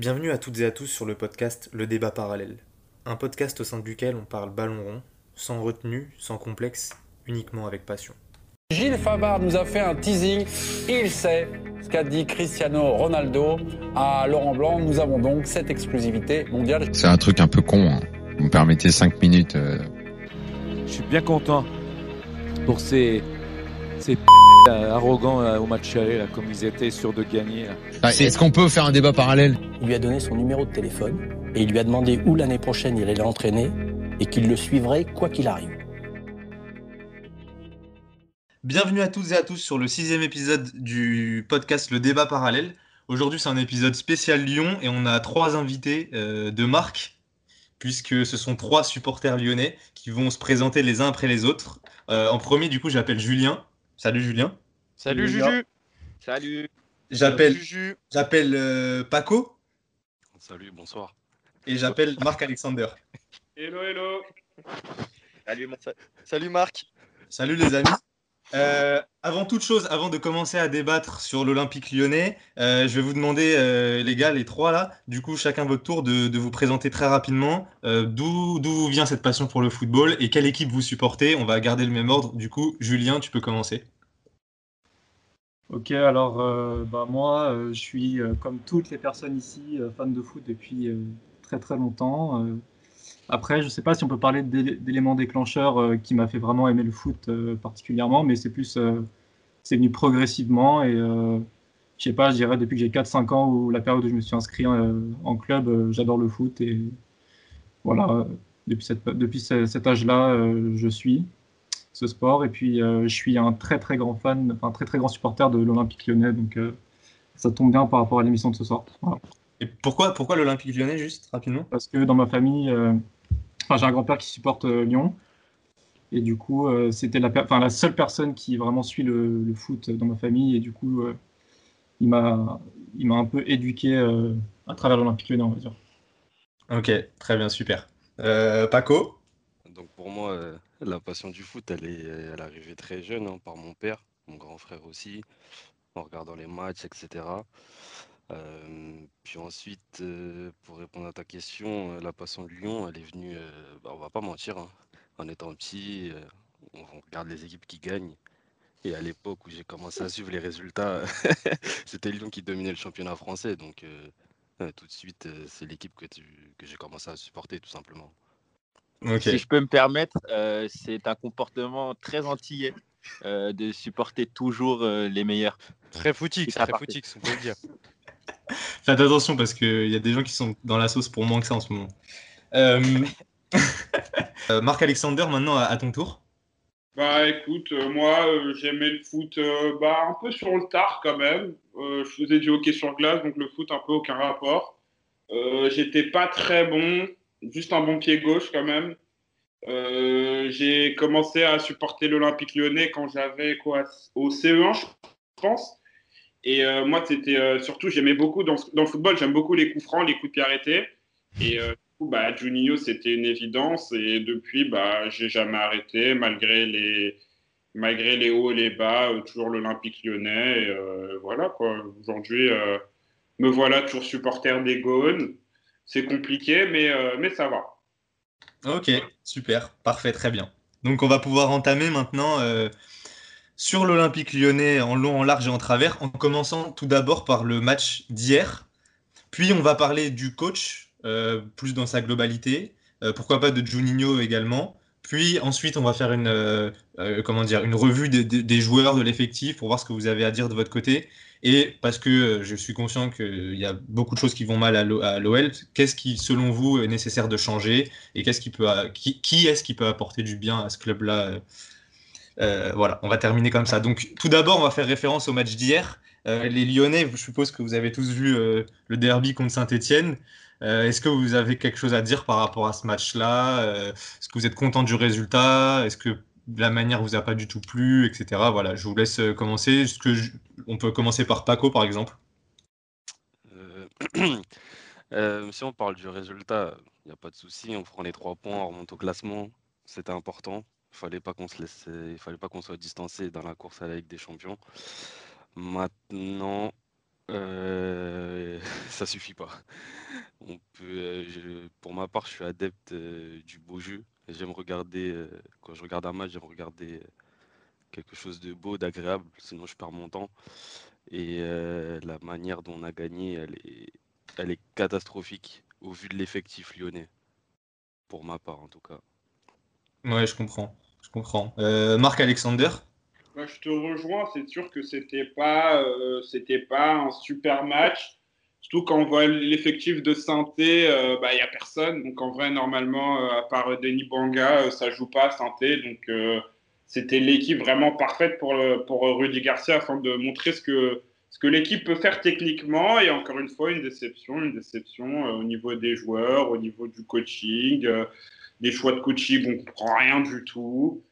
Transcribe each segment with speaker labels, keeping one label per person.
Speaker 1: Bienvenue à toutes et à tous sur le podcast Le débat parallèle, un podcast au sein duquel on parle ballon rond, sans retenue, sans complexe, uniquement avec passion.
Speaker 2: Gilles Favard nous a fait un teasing, il sait ce qu'a dit Cristiano Ronaldo à Laurent Blanc. Nous avons donc cette exclusivité mondiale.
Speaker 3: C'est un truc un peu con. hein. Vous me permettez 5 minutes. euh,
Speaker 4: Je suis bien content pour ces, ces p- là, arrogants là, au match aller, là, comme ils étaient sûrs de gagner. là.
Speaker 3: ah, Est-ce qu'on peut faire un débat parallèle?
Speaker 5: Il lui a donné son numéro de téléphone et il lui a demandé où l'année prochaine il allait l'entraîner et qu'il le suivrait quoi qu'il arrive.
Speaker 1: Bienvenue à toutes et à tous sur le sixième épisode du podcast Le débat parallèle. Aujourd'hui c'est un épisode spécial Lyon et on a trois invités euh, de marque, puisque ce sont trois supporters lyonnais qui vont se présenter les uns après les autres. Euh, en premier du coup j'appelle Julien. Salut Julien.
Speaker 6: Salut Juju Salut
Speaker 1: J'appelle
Speaker 6: Juju
Speaker 1: j'appelle euh, Paco
Speaker 6: Salut, bonsoir.
Speaker 1: et j'appelle Marc-Alexander.
Speaker 7: Hello, hello.
Speaker 6: Salut, mon- Salut Marc
Speaker 1: Salut les amis. Euh, avant toute chose, avant de commencer à débattre sur l'Olympique lyonnais, euh, je vais vous demander, euh, les gars, les trois là, du coup, chacun votre tour, de, vous présenter très rapidement d'où vient cette passion pour le football et quelle équipe vous supportez. On va garder le même ordre. Du coup, Julien, tu peux commencer.
Speaker 7: Ok, alors bah, moi, je suis, comme toutes les personnes ici, fan de foot depuis très très longtemps. Après, je sais pas si on peut parler d'é- d'éléments déclencheurs euh, qui m'a fait vraiment aimer le foot euh, particulièrement, mais c'est plus, euh, c'est venu progressivement et je sais pas, je dirais depuis que j'ai 4-5 ans ou la période où je me suis inscrit en club, j'adore le foot et voilà, depuis, cette, depuis ce- cet âge-là, je suis ce sport. Et puis, je suis un très très grand fan, enfin très très grand supporter de l'Olympique lyonnais. Donc, ça tombe bien par rapport à l'émission de ce soir. Voilà.
Speaker 1: Et pourquoi, pourquoi l'Olympique lyonnais, juste rapidement?
Speaker 7: Parce que dans ma famille, euh, enfin, j'ai un grand-père qui supporte euh, Lyon. Et du coup, euh, c'était la, per- enfin, la seule personne qui vraiment suit le, le foot dans ma famille. Et du coup, euh, il m'a il m'a un peu éduqué euh, à travers l'Olympique lyonnais, on va dire.
Speaker 1: Ok, très bien, super. Euh, Paco?
Speaker 6: Donc pour moi, euh, la passion du foot, elle est, elle est arrivée très jeune hein, par mon père, mon grand frère aussi, en regardant les matchs, etc. Euh, puis ensuite, euh, pour répondre à ta question, euh, la passion de Lyon, elle est venue, euh, bah, on va pas mentir, hein, en étant petit, euh, on on regarde les équipes qui gagnent. Et à l'époque où j'ai commencé à suivre les résultats, c'était Lyon qui dominait le championnat français. Donc euh, euh, tout de suite, euh, c'est l'équipe que, tu- que j'ai commencé à supporter tout simplement.
Speaker 1: Ok.
Speaker 8: Si je peux me permettre, euh, c'est un comportement très antillais euh, de supporter toujours euh, les meilleurs.
Speaker 9: Très footique,
Speaker 8: C'est
Speaker 9: très
Speaker 8: parti.
Speaker 9: footique, on peut le dire.
Speaker 1: Faites attention parce qu'il y a des gens qui sont dans la sauce pour moins que ça en ce moment. Euh, euh, Marc-Alexander, maintenant à, ton tour.
Speaker 10: Bah écoute, euh, moi j'aimais le foot bah, un peu sur le tard quand même. Je faisais du hockey sur glace, donc le foot un peu aucun rapport. J'étais pas très bon, juste un bon pied gauche quand même. J'ai commencé à supporter l'Olympique lyonnais quand j'avais quoi au CE1, je pense. Et euh, moi, c'était euh, surtout, j'aimais beaucoup dans, le football, j'aime beaucoup les coups francs, les coups de pied arrêtés. Et euh, du coup, bah, Juninho, c'était une évidence. Et depuis, bah, j'ai jamais arrêté, malgré les, malgré les hauts et les bas, toujours l'Olympique lyonnais. Voilà, quoi. Aujourd'hui, me voilà toujours supporter des Gaunes. C'est compliqué, mais, mais ça va.
Speaker 1: Ok, super, parfait, très bien. Donc on va pouvoir entamer maintenant sur l'Olympique lyonnais en long, en large et en travers, en commençant tout d'abord par le match d'hier. Puis on va parler du coach, euh, plus dans sa globalité, euh, pourquoi pas de Juninho également. Puis ensuite on va faire une, euh, comment dire, une revue des, des- joueurs de l'effectif pour voir ce que vous avez à dire de votre côté. Et parce que je suis conscient qu'il y a beaucoup de choses qui vont mal à l'O- à l'OL, qu'est-ce qui, selon vous, est nécessaire de changer et qu'est-ce qui qui, qui est-ce qui peut apporter du bien à ce club-là euh, Voilà, on va terminer comme ça. Donc, tout d'abord, on va faire référence au match d'hier. Euh, les Lyonnais, je suppose que vous avez tous vu euh, le derby contre Saint-Etienne. Est-ce que vous avez quelque chose à dire par rapport à ce match-là? Est-ce que vous êtes content du résultat? Est-ce que la manière vous a pas du tout plu, etc. Voilà, je vous laisse commencer. On peut commencer par Paco, par exemple?
Speaker 6: Si on parle du résultat, il n'y a pas de souci, on prend les trois points, on remonte au classement, c'était important. Il fallait pas qu'on se laisse, il fallait pas qu'on soit distancé dans la course à la Ligue des Champions. Maintenant, Euh, ça suffit pas. Euh, pour ma part, je suis adepte euh, du beau jeu. J'aime regarder, euh, quand je regarde un match, j'aime regarder quelque chose de beau, d'agréable, sinon je perds mon temps. Et la manière dont on a gagné, elle est, elle est catastrophique au vu de l'effectif lyonnais, pour ma part en tout cas.
Speaker 1: Ouais, je comprends. Je comprends. Euh, Marc Alexander,
Speaker 10: Bah, je te rejoins, c'est sûr que c'était pas, euh, pas un super match. Surtout quand on voit l'effectif de Sainté, euh, bah, il n'y a personne. Donc en vrai, normalement, euh, à part Denis Banga, ça joue pas à Sainté. Donc c'était l'équipe vraiment parfaite pour, pour Rudy Garcia afin de montrer ce que, ce que l'équipe peut faire techniquement. Et encore une fois, une déception, une déception au niveau des joueurs, au niveau du coaching, des choix de coaching, on comprend rien du tout.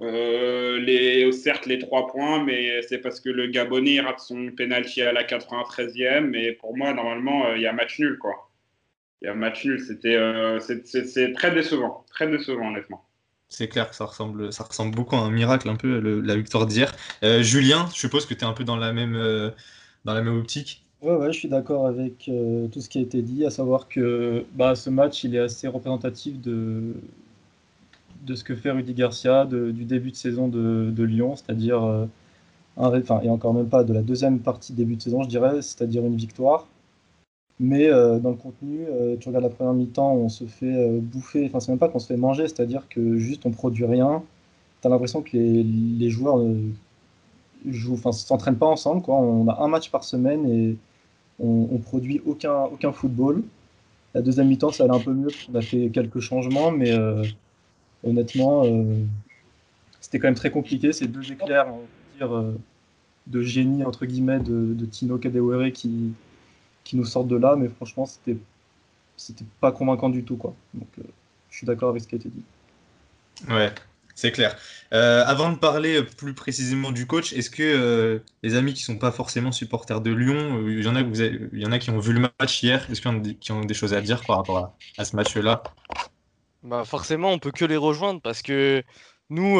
Speaker 10: Euh, les, certes, les trois points, mais c'est parce que le Gabonais rate son penalty à la 93e. Mais pour moi, normalement, euh, il y a match nul, quoi. Il y a match nul. C'était, euh, c'est- très décevant, très décevant, honnêtement.
Speaker 1: c'est clair que ça ressemble, ça ressemble beaucoup à un miracle, un peu, la victoire d'hier. Julien, je suppose que tu es un peu dans la même, dans la même optique.
Speaker 7: Ouais, je suis d'accord avec euh, tout ce qui a été dit, à savoir que bah, ce match, il est assez représentatif de, de ce que fait Rudy Garcia, du début de saison de, Lyon, c'est-à-dire, euh, enfin, et encore même pas de la deuxième partie début de saison, je dirais, c'est-à-dire une victoire. Mais euh, dans le contenu, tu regardes la première mi-temps, on se fait bouffer, enfin, c'est même pas qu'on se fait manger, c'est-à-dire que juste on produit rien. Tu as l'impression que les, les joueurs ne s'entraînent pas ensemble, quoi. On a un match par semaine et on, on produit aucun, aucun football. La deuxième mi-temps, ça allait un peu mieux, qu'on a fait quelques changements, mais euh, honnêtement, euh, c'était quand même très compliqué. Ces deux éclairs, on dire, euh, de génie, entre guillemets, de, Tino Kadewere qui, nous sortent de là, mais franchement, c'était pas convaincant du tout, je suis d'accord avec ce qui a été dit.
Speaker 1: Ouais, c'est clair. Euh, avant de parler plus précisément du coach, est-ce que euh, les amis qui sont pas forcément supporters de Lyon, euh, il y en a qui ont vu le match hier, est-ce qu'il y en a des- qui ont des choses à dire par rapport à, ce match-là?
Speaker 9: Bah forcément, on peut que les rejoindre parce que nous,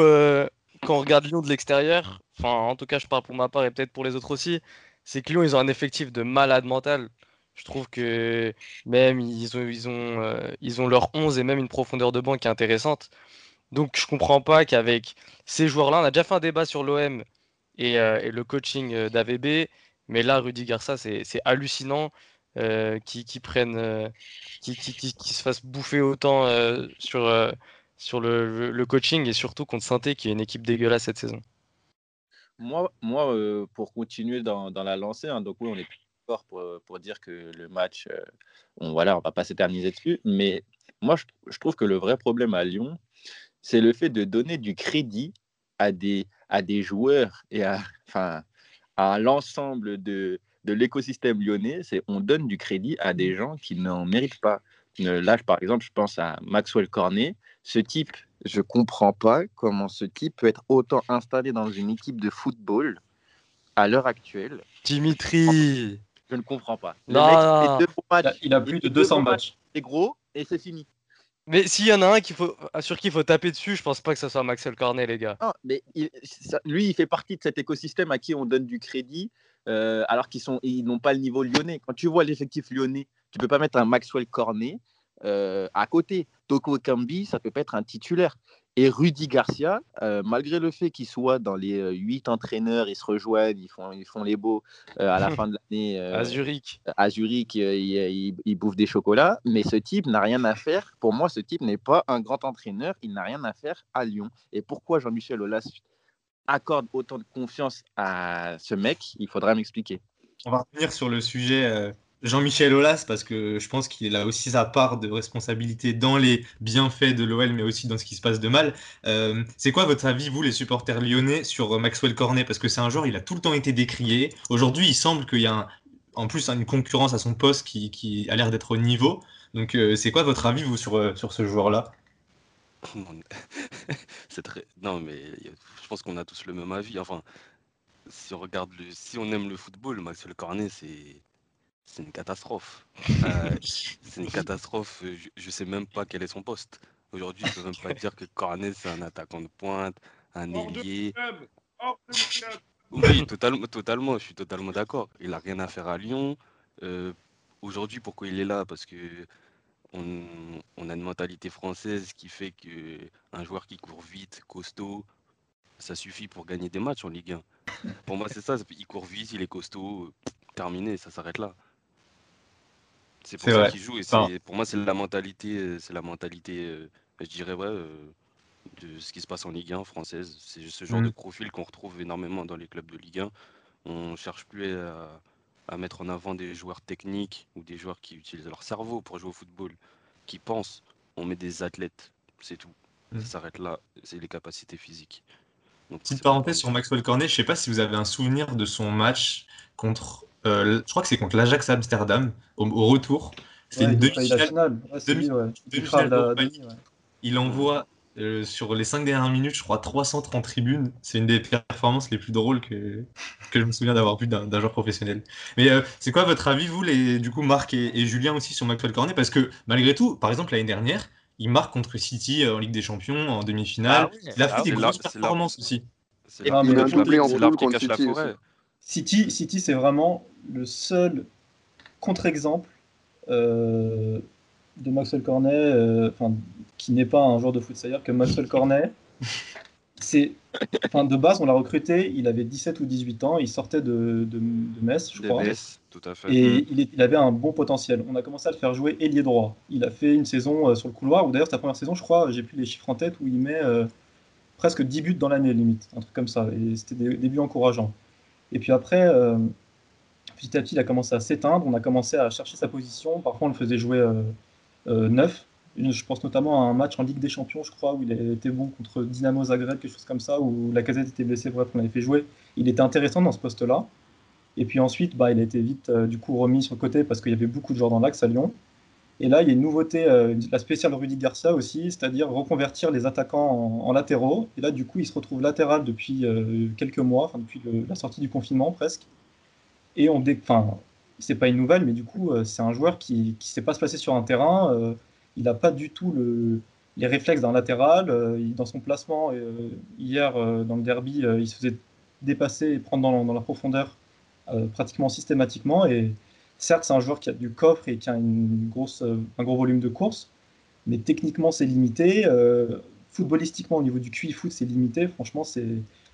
Speaker 9: quand on regarde Lyon de l'extérieur, enfin en tout cas je parle pour ma part et peut-être pour les autres aussi, c'est que Lyon ils ont un effectif de malade mental. Je trouve que même ils ont, ils ont, ils ont leur 11 et même une profondeur de banc qui est intéressante. Donc je comprends pas qu'avec ces joueurs-là, on a déjà fait un débat sur l'OM et, euh, et le coaching euh, d'AVB, mais là Rudy Garcia c'est hallucinant euh, qui, qui se fassent bouffer autant sur, sur le, coaching et surtout contre Sainté qui est une équipe dégueulasse cette saison.
Speaker 8: Moi, moi pour continuer dans, la lancée, hein, donc oui, on est d'accord pour, pour dire que le match, on voilà, on va pas s'éterniser dessus, mais moi, je trouve que le vrai problème à Lyon, c'est le fait de donner du crédit à des, à des joueurs et à, enfin, à l'ensemble de, de l'écosystème lyonnais. C'est on donne du crédit à des gens qui n'en méritent pas. Euh, Là, par exemple, je pense à Maxwell Cornet. Ce type, je comprends pas comment ce type peut être autant installé dans une équipe de football à l'heure actuelle.
Speaker 9: Dimitri
Speaker 8: Je ne comprends pas. Le
Speaker 9: Non,
Speaker 8: mec, il
Speaker 9: non,
Speaker 8: fait deux bons matchs,
Speaker 7: Il a, il a plus de
Speaker 8: deux
Speaker 7: 200
Speaker 8: bons
Speaker 7: matchs.
Speaker 8: C'est gros et c'est fini.
Speaker 9: Mais s'il y en a un qu'il faut, sur qui il faut taper dessus, je pense pas que ce soit Maxwell Cornet, les gars.
Speaker 8: Non, mais ça- lui, il fait partie de cet écosystème à qui on donne du crédit, euh, alors qu'ils sont, ils n'ont pas le niveau lyonnais. Quand tu vois l'effectif lyonnais, tu peux pas mettre un Maxwell Cornet euh, à côté. Toko Kambi, ça peut pas être un titulaire. Et Rudy Garcia, euh, malgré le fait qu'il soit dans les euh, huit entraîneurs, ils se rejoignent, ils font, ils font les beaux euh, à la fin de l'année. euh,
Speaker 9: À Zurich.
Speaker 8: à Zurich, euh, il, il- il bouffe des chocolats, mais ce type n'a rien à faire. Pour moi, ce type n'est pas un grand entraîneur. Il n'a rien à faire à Lyon. Et pourquoi Jean-Michel Aulas accorde autant de confiance à ce mec? Il faudra m'expliquer.
Speaker 1: On va revenir sur le sujet euh, Jean-Michel Aulas parce que je pense qu'il a aussi sa part de responsabilité dans les bienfaits de l'OL, mais aussi dans ce qui se passe de mal. Euh, c'est quoi votre avis, vous, les supporters lyonnais, sur Maxwell Cornet? Parce que c'est un joueur, il a tout le temps été décrié. Aujourd'hui, il semble qu'il y a en plus une concurrence à son poste qui, a l'air d'être au niveau. Donc, euh, c'est quoi votre avis, vous, sur, euh, sur ce joueur-là?
Speaker 6: Très. Non, mais je pense qu'on a tous le même avis. Enfin, si on regarde si on aime le football, Maxwell Cornet, c'est c'est une catastrophe. Euh, c'est une catastrophe. Je, je sais même pas quel est son poste. Aujourd'hui, je peux même pas dire que Cornet c'est un attaquant de pointe, un ailier. Oui, totalement, totalement, je suis totalement d'accord. Il n'a rien à faire à Lyon. Euh, Aujourd'hui, pourquoi il est là? Parce que on, on a une mentalité française qui fait que un joueur qui court vite, costaud, ça suffit pour gagner des matchs en Ligue 1. Pour moi, c'est ça. Il court vite, il est costaud, euh, terminé, ça s'arrête là. C'est pour ça
Speaker 1: vrai.
Speaker 6: qu'il joue. Et
Speaker 1: Enfin-
Speaker 6: pour moi, c'est la mentalité, euh, c'est la mentalité, euh, je dirais, ouais, euh, de ce qui se passe en Ligue 1 française. C'est ce genre de profil qu'on retrouve énormément dans les clubs de Ligue 1. On cherche plus à, à mettre en avant des joueurs techniques ou des joueurs qui utilisent leur cerveau pour jouer au football, qui pensent. On met des athlètes, c'est tout. Ça s'arrête là, c'est les capacités physiques. Donc,
Speaker 1: Petite parenthèse sur Maxwell Cornet, je sais pas si vous avez un souvenir de son match contre, je crois que c'est contre l'Ajax Amsterdam, au, au retour. C'était
Speaker 7: Ouais,
Speaker 1: une demi-finale.
Speaker 7: Ouais, c'est
Speaker 1: demi-.
Speaker 7: Il demi, ouais.
Speaker 1: Envoie euh, sur les cinq dernières minutes, je crois, 330 en tribune. C'est une des performances les plus drôles que, que je me souviens d'avoir vu d'un joueur professionnel. Mais euh, c'est quoi votre avis, vous, les, du coup, Marc et, et Julien aussi sur Maxwell Cornet? Parce que malgré tout, par exemple, l'année dernière, il marque contre City euh, en Ligue des Champions, en demi-finale.
Speaker 9: Ah oui,
Speaker 1: il a
Speaker 9: ah
Speaker 1: fait
Speaker 9: oui.
Speaker 1: des
Speaker 6: C'est
Speaker 1: grosses
Speaker 6: c'est
Speaker 1: performances aussi.
Speaker 6: C'est
Speaker 7: Ah,
Speaker 6: l'arbre
Speaker 7: mais
Speaker 6: qui cache la- c'est forêt.
Speaker 7: City, City c'est vraiment le seul contre-exemple euh, de Maxwell Cornet, euh, qui n'est pas un joueur de foot. C'est-à-dire que Maxwell Cornet, c'est, de base, on l'a recruté, il avait 17 ou 18 ans, il sortait de, de, de Metz, je crois.
Speaker 6: DBS, tout à fait.
Speaker 7: Et il, est- il avait un bon potentiel. On a commencé à le faire jouer ailier droit. Il a fait une saison euh, sur le couloir, ou d'ailleurs sa première saison, je crois, j'ai plus les chiffres en tête, où il met presque 10 buts dans l'année limite, un truc comme ça. Et c'était des débuts encourageants. Et puis après, euh, petit à petit, il a commencé à s'éteindre. On a commencé à chercher sa position. Parfois, on le faisait jouer euh, euh, neuf. Je pense notamment à un match en Ligue des Champions, je crois, où il été bon contre Dynamo Zagreb, quelque chose comme ça, où la casette était blessée. Bref, on l'avait fait jouer. Il était intéressant dans ce poste-là. Et puis ensuite, bah, il a été vite du coup remis sur le côté parce qu'il y avait beaucoup de joueurs dans l'axe à Lyon. Et là, il y a une nouveauté, euh, la spéciale Rudy Garcia aussi, c'est-à-dire reconvertir les attaquants en, latéraux. Et là, du coup, il se retrouve latéral depuis euh, quelques mois, depuis la sortie du confinement presque. Et on enfin, c'est pas une nouvelle, mais du coup, euh, c'est un joueur qui ne sait pas se placer sur un terrain. il n'a pas du tout le, les réflexes d'un latéral. dans son placement, hier, dans le derby, il se faisait dépasser et prendre dans, dans la profondeur pratiquement systématiquement. Et certes, c'est un joueur qui a du coffre et qui a une grosse, euh, un gros volume de course, mais techniquement, c'est limité. euh, footballistiquement, au niveau du QI foot, c'est limité. Franchement, c'est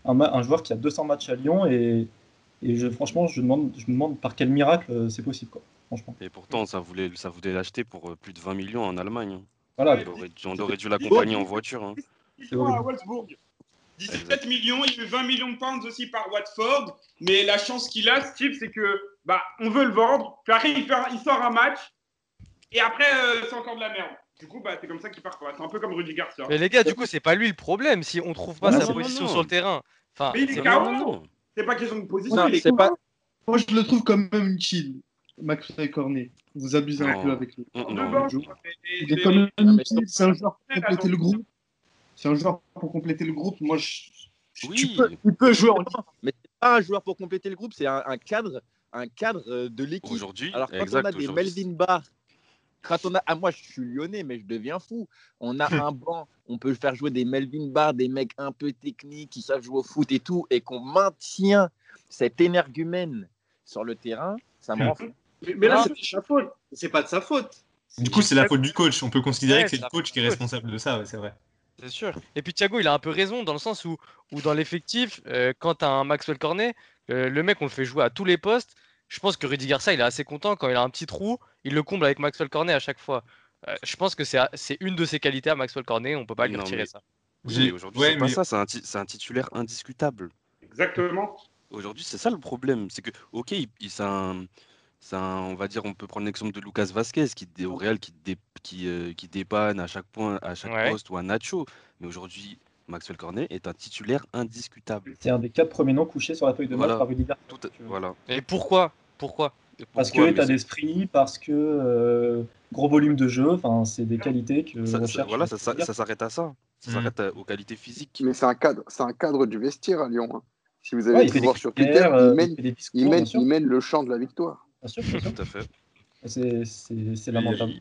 Speaker 7: un, joueur qui a 200 matchs à Lyon et, et je, franchement, je, demande, je me demande par quel miracle euh, c'est possible. Quoi, franchement.
Speaker 6: Et pourtant, ça voulait, ça voulait l'acheter pour plus de 20 millions en Allemagne. hein.
Speaker 7: Voilà.
Speaker 6: On aurait, dû- on aurait dû l'accompagner en voiture. hein.
Speaker 10: À Wolfsburg. 17 millions, il y a eu 20 millions de pounds aussi par Watford. Mais la chance qu'il a, Steve, c'est que bah, on veut le vendre. Puis après, il, fait un- il sort un match. Et après, euh, c'est encore de la merde. Du coup, bah, c'est comme ça qu'il part. quoi. C'est un peu comme Rudy Garcia.
Speaker 9: Mais les gars, du coup, c'est pas lui le problème si on trouve pas
Speaker 10: Non,
Speaker 9: sa
Speaker 10: non,
Speaker 9: position
Speaker 10: non.
Speaker 9: sur le terrain. Enfin,
Speaker 10: Mais il est
Speaker 9: c'est-
Speaker 10: KO. C'est pas question de position.
Speaker 11: Non,
Speaker 10: il est
Speaker 11: pas- Moi, je le trouve quand même chill, Maxwell Cornet. Vous abusez un peu avec lui. Il est quand même c'est un joueur pour compléter le groupe. C'est un joueur pour compléter le groupe. Moi, je... tu, peux, tu peux jouer en
Speaker 8: Mais c'est pas un joueur pour compléter le groupe, c'est un, un cadre, un cadre euh, de l'équipe.
Speaker 6: Aujourd'hui,
Speaker 8: Alors quand
Speaker 6: exact,
Speaker 8: on a des Melvin Barr, quand on a, ah, moi je suis lyonnais, mais je deviens fou. On a un banc, on peut faire jouer des Melvin Barr, des mecs un peu techniques qui savent jouer au foot et tout, et qu'on maintient cet énergumène sur le terrain, ça me rend fou.
Speaker 11: Mais, mais là, c'est de sa faute. C'est pas de sa faute.
Speaker 1: Du coup, c'est la faute du coach. On peut considérer
Speaker 9: Ouais,
Speaker 1: que c'est le coach qui est responsable de ça, ouais, c'est vrai.
Speaker 9: C'est sûr. Et puis Thiago, il a un peu raison dans le sens où, où dans l'effectif, euh, quand tu as un Maxwell Cornet, euh, le mec, on le fait jouer à tous les postes. Je pense que Rudy Garcia, il est assez content quand il a un petit trou, il le comble avec Maxwell Cornet à chaque fois. Euh, je pense que c'est c'est une de ses qualités à Maxwell Cornet, on peut pas lui
Speaker 6: Non,
Speaker 9: retirer
Speaker 6: mais-
Speaker 9: ça.
Speaker 6: Oui, aujourd'hui,
Speaker 1: ouais,
Speaker 6: c'est pas ça, c'est un, ti- c'est un titulaire indiscutable.
Speaker 10: Exactement.
Speaker 6: Aujourd'hui, c'est ça le problème. C'est que, ok, il, il- c'est un, c'est un- on va dire, on peut prendre l'exemple de Lucas Vasquez qui, au Real, qui, dé- qui, euh, qui dépanne à chaque point, à chaque
Speaker 9: Ouais.
Speaker 6: poste, ou à Nacho. Mais aujourd'hui, Maxwell Cornet est un titulaire indiscutable.
Speaker 7: C'est un des quatre premiers noms couchés sur la feuille de match
Speaker 6: Voilà.
Speaker 7: par Rudy Garcia.
Speaker 6: Tout à- voilà.
Speaker 9: Et pourquoi? Pourquoi?
Speaker 6: Et
Speaker 7: Parce que état d'esprit, parce que euh, gros volume de jeu, enfin, c'est des qualités que
Speaker 6: ça- ça-
Speaker 7: recherche.
Speaker 6: voilà, ça, ça-
Speaker 7: Rudy
Speaker 6: ça s'arrête à ça. Ça
Speaker 1: Mm.
Speaker 6: s'arrête à- aux qualités physiques.
Speaker 12: Mais c'est un cadre, c'est un cadre du vestiaire à Lyon. hein. Si vous avez
Speaker 7: Ouais,
Speaker 12: pu voir sur Twitter,
Speaker 7: euh,
Speaker 12: il mène,
Speaker 7: il fait des discours,
Speaker 12: il mène,
Speaker 7: bien sûr.
Speaker 12: il mène le champ de la victoire.
Speaker 7: Bien sûr, bien sûr.
Speaker 6: Tout à fait.
Speaker 7: C'est- lamentable.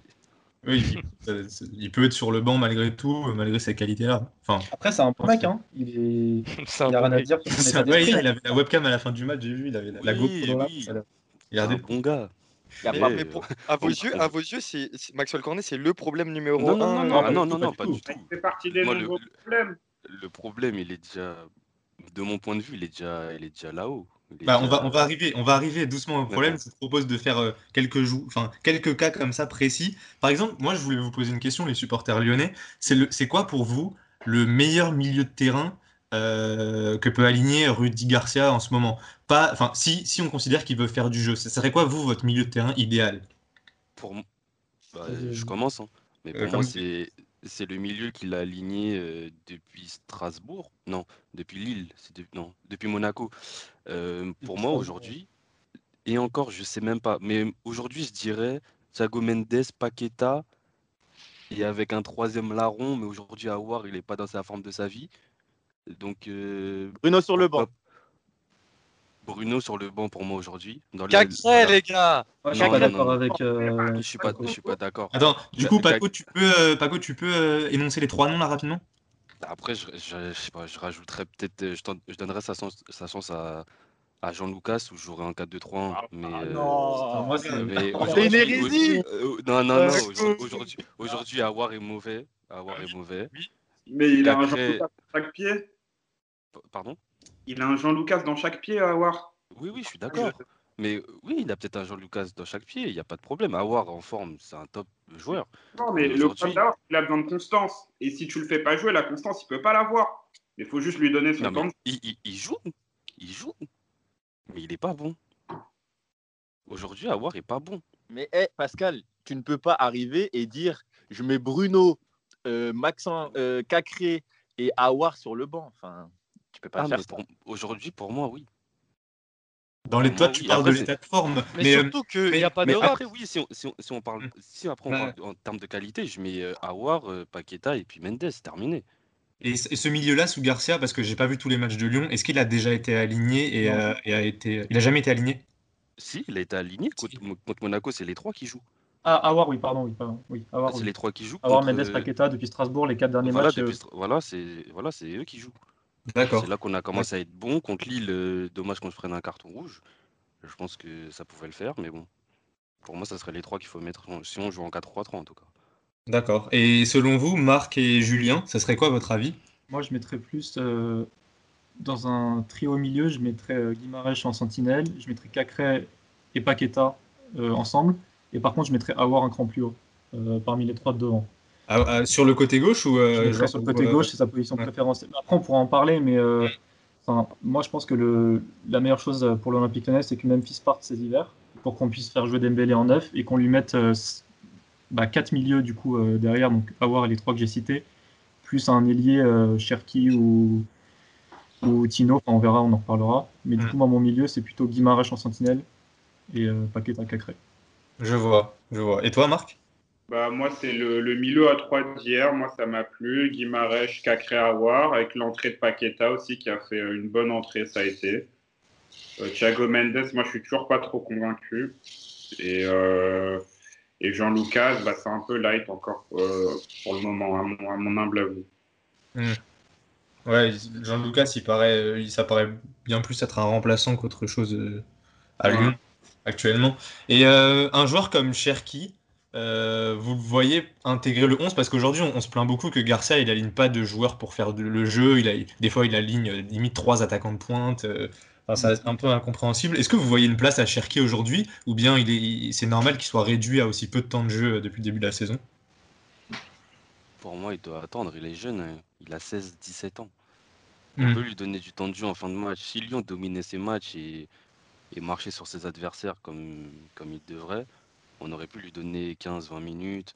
Speaker 6: Il-
Speaker 1: Oui, il, euh, c'est- il peut être sur le banc malgré tout, euh, malgré sa qualité-là. Enfin,
Speaker 7: Après, c'est un bon mec, hein. Il est.
Speaker 9: C'est
Speaker 7: Il a rien à dire
Speaker 1: c'est un- ouais, il avait la webcam à la fin du match, j'ai vu, il avait la, la
Speaker 6: Oui,
Speaker 1: GoPro ça a l'air-
Speaker 6: C'est un
Speaker 1: Regardez.
Speaker 6: bon gars.
Speaker 8: A
Speaker 6: Mais,
Speaker 13: pour- à vos
Speaker 6: on-
Speaker 13: yeux, à vos yeux, c'est c'est- Maxwell Cornet, c'est le problème numéro
Speaker 6: Non, non,
Speaker 13: un.
Speaker 6: non,
Speaker 13: euh,
Speaker 6: non,
Speaker 1: pas
Speaker 6: non, non,
Speaker 1: tout,
Speaker 6: non,
Speaker 1: pas
Speaker 6: pas
Speaker 1: du
Speaker 6: tout.
Speaker 10: fait partie des
Speaker 6: Moi, le-
Speaker 10: problèmes.
Speaker 6: le problème, il est déjà, de mon point de vue, il est déjà, il est déjà là-haut.
Speaker 1: Bah, on, va, on, va arriver, on va arriver doucement au problème. Je vous propose de faire euh, quelques, jou- enfin, quelques cas comme ça précis. Par exemple, moi, je voulais vous poser une question, les supporters lyonnais. C'est le- c'est quoi pour vous le meilleur milieu de terrain euh, que peut aligner Rudy Garcia en ce moment? Pas, enfin, si, si on considère qu'il veut faire du jeu, ce serait quoi, vous, votre milieu de terrain idéal?
Speaker 6: Pour bah,
Speaker 7: Euh,
Speaker 6: je commence. hein. Mais pour
Speaker 1: comme
Speaker 6: moi, c'est c'est le milieu qu'il a aligné euh, depuis Strasbourg. Non, depuis Lille. c'est de- Non, depuis Monaco. Euh, pour moi, aujourd'hui, et encore, je sais même pas. Mais aujourd'hui, je dirais Thiago Mendes, Paqueta, et avec un troisième larron. Mais aujourd'hui, Aouar, il n'est pas dans sa forme de sa vie. Donc, euh,
Speaker 8: Bruno sur le banc.
Speaker 6: pourquoi- Bruno sur le banc pour moi aujourd'hui. Dans les-
Speaker 9: Cacré,
Speaker 6: voilà.
Speaker 9: les gars
Speaker 7: Ouais, je
Speaker 6: Non,
Speaker 7: suis pas
Speaker 6: non,
Speaker 7: d'accord
Speaker 6: non.
Speaker 7: avec. euh,
Speaker 6: Je suis pas, je suis pas d'accord.
Speaker 1: Attends, du coup, Paco, tu peux, euh, Paco, tu peux euh, énoncer les trois noms là rapidement?
Speaker 6: Après, je, je, je sais pas, je rajouterais peut-être, je, je donnerais sa chance, sa chance à, à Jean Lucas où j'aurais un 4-2-3-1. mais euh,
Speaker 7: non, moi, c'est-
Speaker 6: mais
Speaker 8: c'est une hérésie
Speaker 6: euh, Non, non, non. Aujourd'hui- Awar est mauvais. Awar est mauvais.
Speaker 10: Mais il a un Jean-Lucas dans chaque pied.
Speaker 6: Pardon?
Speaker 10: Il a un Jean-Lucas dans chaque pied à avoir.
Speaker 6: Oui, oui, je suis d'accord. Mais oui, il a peut-être un Jean Lucas dans chaque pied. Il n'y a pas de problème. Awar en forme, c'est un top joueur.
Speaker 10: Non, mais le problème d'abord, il a besoin de constance. Et si tu le fais pas jouer, la constance, il peut pas l'avoir. Il faut juste lui donner son
Speaker 6: Non,
Speaker 10: temps.
Speaker 6: mais il, il- il joue. Il joue. Mais il n'est pas bon. Aujourd'hui, Awar est pas bon.
Speaker 8: Mais hé, Pascal, tu ne peux pas arriver et dire je mets Bruno, euh, Maxence, euh, Cacré et Awar sur le banc. Enfin, tu peux pas
Speaker 6: Ah,
Speaker 8: faire
Speaker 6: pour- aujourd'hui, pour moi, oui.
Speaker 1: Dans les
Speaker 6: Pour
Speaker 1: toi,
Speaker 6: moi,
Speaker 1: tu
Speaker 6: oui.
Speaker 1: parles
Speaker 6: Après,
Speaker 1: de de forme.
Speaker 9: Mais,
Speaker 1: Mais, euh,
Speaker 9: surtout qu'il n'y a pas d'Europe.
Speaker 6: Après, oui, si on, si on- si on parle, si après on
Speaker 1: Ouais.
Speaker 6: parle en termes de qualité, je mets euh, Aouar, euh, Paqueta et puis Mendes, terminé.
Speaker 1: Et, ce- et ce milieu-là, sous Garcia, parce que j'ai pas vu tous les matchs de Lyon, est-ce qu'il a déjà été aligné et, euh, a été. Il a jamais été aligné?
Speaker 6: Si, il a été aligné contre, contre Monaco, c'est les trois qui jouent.
Speaker 7: Ah, Awar, oui, pardon, oui, pardon. Oui, Awar,
Speaker 6: c'est
Speaker 7: oui.
Speaker 6: les trois qui jouent.
Speaker 7: Awar,
Speaker 6: contre,
Speaker 7: Mendes, Paqueta, depuis Strasbourg, les quatre derniers
Speaker 6: voilà,
Speaker 7: matchs.
Speaker 6: depuis
Speaker 7: euh,
Speaker 6: voilà, c'est voilà, c'est eux qui jouent.
Speaker 1: D'accord.
Speaker 6: C'est là qu'on a commencé à être bon contre Lille. euh, dommage qu'on se prenne un carton rouge. Je pense que ça pouvait le faire, mais bon. Pour moi, ça serait les trois qu'il faut mettre en- si on joue en 4-3-3 en tout cas.
Speaker 1: D'accord. Et selon vous, Marc et Julien, ça serait quoi votre avis?
Speaker 7: Moi, je mettrais plus euh, dans un trio au milieu. Je mettrais euh, Guimarães en sentinelle. Je mettrais Cacré et Paqueta euh, ensemble. Et par contre, je mettrais Awar un cran plus haut euh, parmi les trois de devant.
Speaker 1: Ah, ah, Sur le côté gauche ou euh, genre,
Speaker 7: sur le côté
Speaker 1: euh,
Speaker 7: gauche, c'est sa position
Speaker 1: ouais.
Speaker 7: Après, on pourra en parler, mais euh, moi, je pense que le, la meilleure chose pour l'Olympique lyonnais, c'est que Memphis parte cet hiver pour qu'on puisse faire jouer Dembélé en neuf et qu'on lui mette euh, bah, quatre milieux du coup euh, derrière, donc Awar et les trois que j'ai cités, plus un ailier euh, Cherki ou, ou Tino, Enfin, on verra, on en reparlera. Mais du coup, moi, mon milieu, c'est plutôt Guimarães en sentinelle et euh, Paqueta Cacré.
Speaker 1: Je vois, je vois. Et toi, Marc?
Speaker 10: Bah, moi, c'est le, le milieu à 3 d'hier. Moi, ça m'a plu. Guimarães, Cacré, Awar, avec l'entrée de Paqueta aussi, qui a fait euh, une bonne entrée, ça a été. Euh, Thiago Mendes, moi, je suis toujours pas trop convaincu. Et, euh, et Jean Lucas, bah, c'est un peu light encore euh, pour le moment, à mon, à mon humble avis.
Speaker 1: Hmm. Ouais, Jean Lucas, il paraît, il- ça paraît bien plus être un remplaçant qu'autre chose à
Speaker 10: Ouais.
Speaker 1: Lyon actuellement. Et euh, un joueur comme Cherki, euh, vous le voyez intégrer le 11 parce qu'aujourd'hui on, on se plaint beaucoup que Garcia il aligne pas de joueurs pour faire de- le jeu. Il a, des fois il aligne euh, limite trois attaquants de pointe. euh, enfin, ça reste un peu incompréhensible. Est-ce que vous voyez une place à Cherki aujourd'hui ou bien il est, il- c'est normal qu'il soit réduit à aussi peu de temps de jeu euh, depuis le début de la saison?
Speaker 6: Pour moi, il doit attendre. Il est jeune. hein. Il a 16-17 ans. On peut lui donner du temps de jeu en fin de match. Si Lyon dominait ses matchs et, et marchait sur ses adversaires comme, comme il devrait, on aurait pu lui donner 15-20 minutes.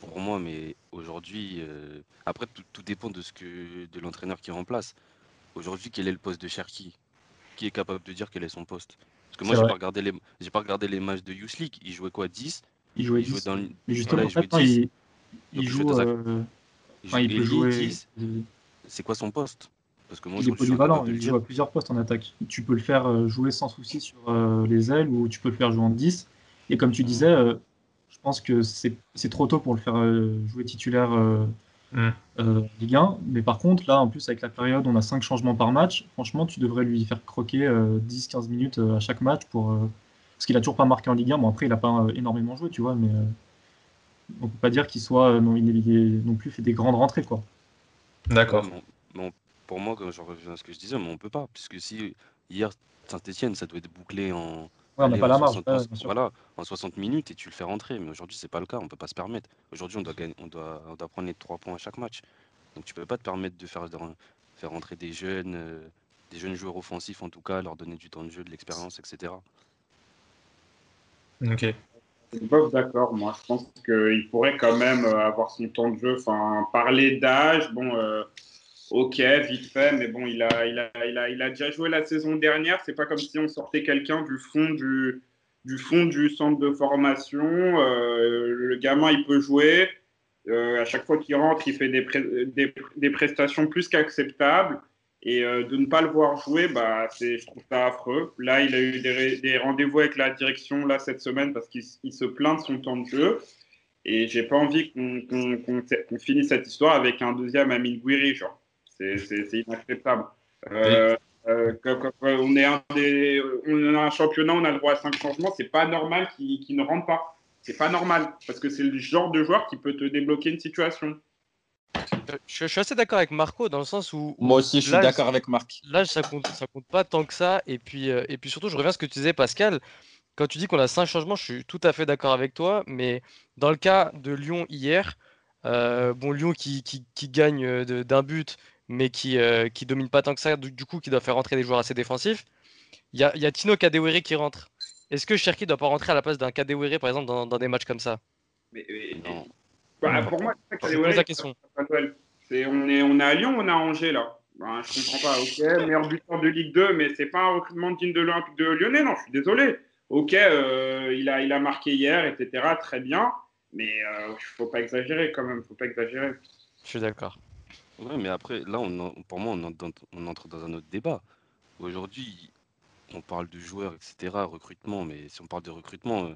Speaker 6: Pour moi, mais aujourd'hui, euh, après, tout, tout dépend de, ce que, de l'entraîneur qui remplace. Aujourd'hui, quel est le poste de Cherki? Qui est capable de dire quel est son poste? Parce que moi, j'ai pas, regardé les, j'ai pas regardé les matchs de Youth League. Il jouait quoi 10
Speaker 7: Il jouait
Speaker 6: Il jouait
Speaker 7: 10.
Speaker 6: dans le-
Speaker 7: Mais justement,
Speaker 6: voilà, il jouait
Speaker 7: maintenant,
Speaker 6: 10.
Speaker 7: il, il joue. euh, enfin, il peut jouer.
Speaker 6: 10. C'est quoi son poste? Parce que moi,
Speaker 7: Il
Speaker 6: je,
Speaker 7: est polyvalent, il joue à plusieurs postes en attaque. Tu peux le faire euh, jouer sans souci sur euh, les ailes ou tu peux le faire jouer en 10. Et comme tu disais, euh, Je pense que c'est trop tôt pour le faire euh, jouer titulaire euh,
Speaker 1: Mm.
Speaker 7: euh, Ligue 1. Mais par contre, là, en plus, avec la période, on a 5 changements par match. Franchement, tu devrais lui faire croquer euh, 10-15 minutes à chaque match pour. euh, parce qu'il a toujours pas marqué en Ligue 1. Bon, après, il a pas énormément joué, tu vois, mais euh, on peut pas dire qu'il soit euh, non, il non plus fait des grandes rentrées, quoi.
Speaker 1: D'accord.
Speaker 6: Ouais, pour moi, quand je reviens à ce que je disais, mais on peut pas, puisque si hier Saint-Etienne, ça doit être bouclé en,
Speaker 7: on n'a pas la marge,
Speaker 6: 60
Speaker 7: ouais,
Speaker 6: en-
Speaker 7: bien sûr.
Speaker 6: voilà, en 60 minutes et tu le fais rentrer. Mais aujourd'hui, c'est pas le cas, on peut pas se permettre. Aujourd'hui, on doit gagner, on doit, on doit prendre les trois points à chaque match. Donc tu peux pas te permettre de faire, de faire rentrer des jeunes, euh, des jeunes joueurs offensifs en tout cas, leur donner du temps de jeu, de l'expérience, etc.
Speaker 1: Ok.
Speaker 10: Je suis pas d'accord, moi. Je pense qu'il pourrait quand même euh, avoir son temps de jeu. Enfin, parler d'âge, bon, euh, ok, vite fait, mais bon, il a, il, a, il, a, il a déjà joué la saison dernière. C'est pas comme si on sortait quelqu'un du fond du, du fond du centre de formation. Euh, le gamin, il peut jouer. Euh, à chaque fois qu'il rentre, il fait des, des, des prestations plus qu'acceptables. Et euh, de ne pas le voir jouer, bah, je trouve ça affreux. Là, il a eu des, rendez-vous avec la direction là, cette semaine parce qu'il se plaint de son temps de jeu. Et j'ai pas envie qu'on, qu'on finisse cette histoire avec un deuxième Amine Gouiri. Genre. C'est, inacceptable. Euh, euh, quand- on, est un des, on a un championnat, on a le droit à cinq changements. C'est pas normal qu'il, ne rentre pas. C'est pas normal parce que c'est le genre de joueur qui peut te débloquer une situation.
Speaker 9: Je, je suis assez d'accord avec Marco dans le sens où.
Speaker 8: Moi aussi, je suis d'accord avec Marc.
Speaker 9: L'âge, ça compte, ça compte pas tant que ça. Et puis, euh, et puis surtout, je reviens à ce que tu disais, Pascal. Quand tu dis qu'on a cinq changements, je suis tout à fait d'accord avec toi. Mais dans le cas de Lyon hier, euh, bon, Lyon qui, qui, qui gagne d'un but, mais qui, euh, qui domine pas tant que ça, du, du coup, qui doit faire rentrer des joueurs assez défensifs. Il y a, il y a Tino Kadewere qui rentre. Est-ce que Cherki doit pas rentrer à la place d'un Kadewere, par exemple, dans, dans des matchs comme ça?
Speaker 10: Mais, mais-
Speaker 6: Non.
Speaker 10: Bah, pour moi, c'est ça
Speaker 9: la question.
Speaker 10: on est on est à Lyon, on est à Angers là. Ben, je comprends pas. Ok, meilleur buteur de Ligue 2, mais c'est pas un recrutement digne de l'Olympique de Lyonnais, non. Je suis désolé. Ok, euh, il a il a marqué hier, etc. Très bien, mais euh, faut pas exagérer quand même. Faut pas exagérer.
Speaker 9: Je suis d'accord.
Speaker 6: Ouais, mais après, là, on en- pour moi, on entre, dans, on entre dans un autre débat. Aujourd'hui, on parle de joueurs, etc., recrutement, mais si on parle de recrutement, euh,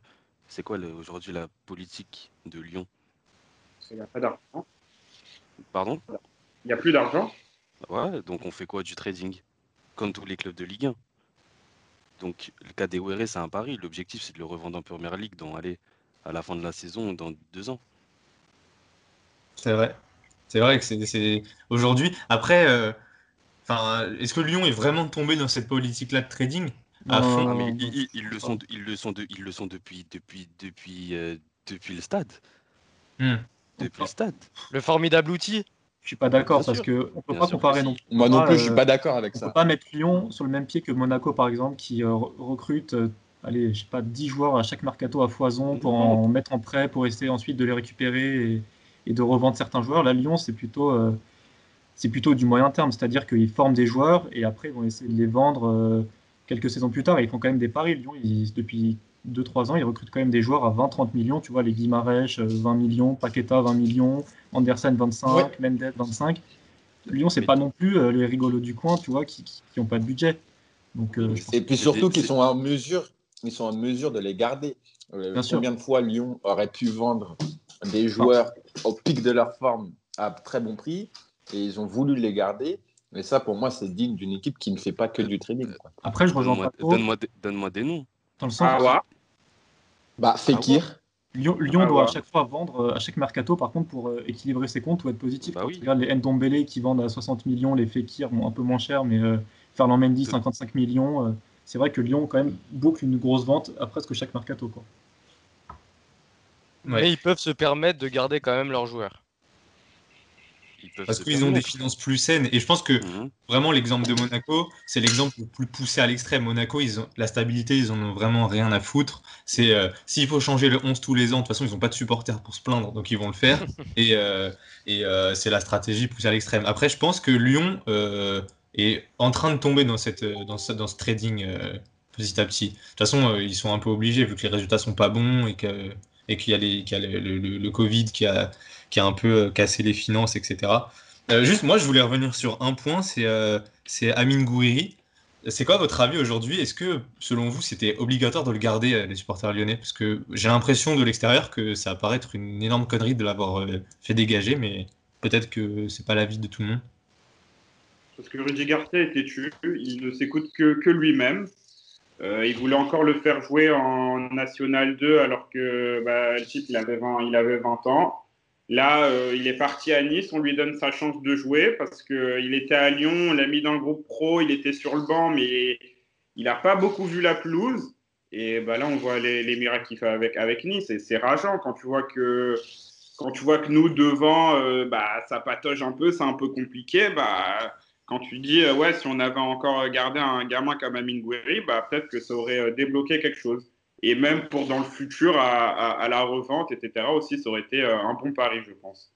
Speaker 6: c'est quoi le- aujourd'hui la politique de Lyon?
Speaker 10: Il n'y a pas d'argent.
Speaker 6: Pardon?
Speaker 10: Il n'y a plus d'argent.
Speaker 6: Ouais, donc on fait quoi? Du trading, comme tous les clubs de Ligue 1. Donc, le cas des Ouéré, c'est un pari. L'objectif, c'est de le revendre en Première Ligue dans, allez, à la fin de la saison, dans deux ans.
Speaker 1: C'est vrai. C'est vrai que c'est aujourd'hui. Après, euh, est-ce que Lyon est vraiment tombé dans cette politique-là de trading à
Speaker 7: Non,
Speaker 1: fond?
Speaker 6: Mais ils, ils- ils le sont, ils le sont, de- ils le sont depuis, depuis, depuis, euh, depuis le stade.
Speaker 1: Hmm.
Speaker 6: Depuis le stade.
Speaker 9: Le formidable outil.
Speaker 7: Je suis pas d'accord parce
Speaker 6: sûr.
Speaker 7: que on peut
Speaker 6: Bien
Speaker 7: pas comparer non plus.
Speaker 8: Moi non
Speaker 7: Ah,
Speaker 8: plus, je suis
Speaker 7: euh,
Speaker 8: pas d'accord avec
Speaker 7: On
Speaker 8: ça.
Speaker 7: peut pas mettre Lyon sur le même pied que Monaco, par exemple, qui euh, re- recrute, euh, allez, je sais pas, 10 joueurs à chaque mercato à foison pour en mettre en prêt, pour essayer ensuite de les récupérer et, et de revendre certains joueurs. Là, Lyon, c'est plutôt, euh, c'est plutôt du moyen terme, c'est-à-dire qu'ils forment des joueurs et après, ils vont essayer de les vendre euh, quelques saisons plus tard. Et ils font quand même des paris. Lyon, ils- depuis 2-3 ans, ils recrutent quand même des joueurs à 20-30 millions. Tu vois, les Guimarães, euh, 20 millions, Paqueta, 20 millions, Andersen, 25,
Speaker 8: Ouais.
Speaker 7: Mendes, 25. Lyon, c'est pas non plus euh, les rigolos du coin, tu vois, qui n'ont pas de budget. Donc, euh,
Speaker 8: Et puis surtout qu'ils sont en mesure, ils sont en mesure de les garder. Euh,
Speaker 7: sûr.
Speaker 8: combien de fois Lyon aurait pu vendre des joueurs au pic de leur forme à très bon prix et ils ont voulu les garder. Et ça, pour moi, c'est digne d'une équipe qui ne fait pas que du trading. quoi.
Speaker 7: Après, je rejoins
Speaker 6: Donne-moi
Speaker 7: pas trop
Speaker 6: donne-moi des, donne-moi des noms.
Speaker 7: dans le sens
Speaker 10: Ah ouais.
Speaker 8: Bah, Fekir,
Speaker 7: Lyon, Lyon
Speaker 10: Ah
Speaker 7: doit
Speaker 10: ouais.
Speaker 7: à chaque fois vendre, euh, à chaque mercato, par contre, pour euh, équilibrer ses comptes ou être positif.
Speaker 6: Bah oui.
Speaker 7: tu regardes les Ndombele qui vendent à 60 millions, les Fekir bon, un peu moins cher, mais euh, Ferland Mendy,
Speaker 6: Tout-
Speaker 7: 55 millions. euh, c'est vrai que Lyon, quand même, boucle une grosse vente à presque chaque mercato. Quoi.
Speaker 1: Ouais.
Speaker 9: Mais ils peuvent se permettre de garder quand même leurs joueurs.
Speaker 6: Ils
Speaker 1: Parce qu'ils ont des finances plus saines. Et je pense que
Speaker 6: Mhm.
Speaker 1: vraiment l'exemple de Monaco, c'est l'exemple le plus poussé à l'extrême. Monaco, ils ont la stabilité, ils en ont vraiment rien à foutre. C'est euh, s'il faut changer le 11 tous les ans, de toute façon, ils n'ont pas de supporters pour se plaindre, donc ils vont le faire. et euh, et euh, c'est la stratégie poussée à l'extrême. Après, je pense que Lyon euh, est en train de tomber dans cette dans ce, dans ce trading euh, petit à petit. De toute façon, euh, ils sont un peu obligés vu que les résultats sont pas bons et que et qu'il y a, le, Covid qui a, un peu euh, cassé les finances, etc. Euh, juste, moi, je voulais revenir sur un point, c'est euh, c'est Amine Gouiri. c'est quoi votre avis aujourd'hui? Est-ce que, selon vous, c'était obligatoire de le garder, euh, les supporters lyonnais? Parce que j'ai l'impression de l'extérieur que ça va paraître une énorme connerie de l'avoir fait dégager, mais peut-être que c'est pas l'avis de tout le monde.
Speaker 10: Parce que Rudy Garcia était tué, il ne s'écoute que lui-même. Euh, il voulait encore le faire jouer en National 2 alors que bah, le type il avait 20, il avait 20 ans. Là, euh, il est parti à Nice, on lui donne sa chance de jouer parce qu'il était à Lyon, on l'a mis dans le groupe pro, il était sur le banc, mais il n'a pas beaucoup vu la pelouse. Et bah, là, on voit les, les miracles qu'il fait avec, Nice et c'est rageant quand tu vois que quand tu vois que nous devant, euh, bah, ça patauge un peu, c'est un peu compliqué. Bah, quand tu dis euh, ouais, si on avait encore gardé un gamin comme Amin Gouiri, bah, peut-être que ça aurait euh, débloqué quelque chose. Et même pour dans le futur, à, à- à la revente, etc. aussi, ça aurait été euh, un bon pari, je pense.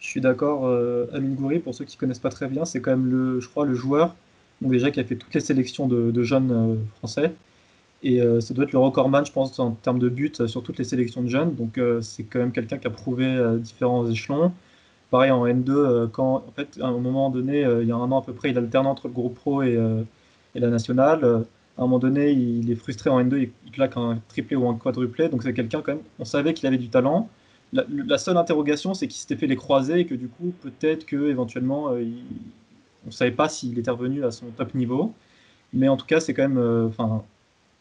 Speaker 7: Je suis d'accord. Euh, Amin Gouiri, pour ceux qui connaissent pas très bien, c'est quand même le, je crois, le joueur donc déjà qui a fait toutes les sélections de, de jeunes euh, français. Et euh, ça doit être le recordman, je pense, en termes de buts euh, sur toutes les sélections de jeunes. Donc euh, c'est quand même quelqu'un qui a prouvé euh, différents échelons. Pareil en N2, euh, quand en fait à un moment donné, euh, il y a un an à peu près, il alternait entre le groupe pro et, euh, la nationale. À un moment donné, il est frustré en N2, il, claque un triplé ou un quadruplé. Donc c'est quelqu'un quand même, on savait qu'il avait du talent. La, seule interrogation, c'est qu'il s'était fait les croisés et que du coup, peut-être que éventuellement, on ne savait pas s'il était revenu à son top niveau. Mais en tout cas, c'est quand même, enfin,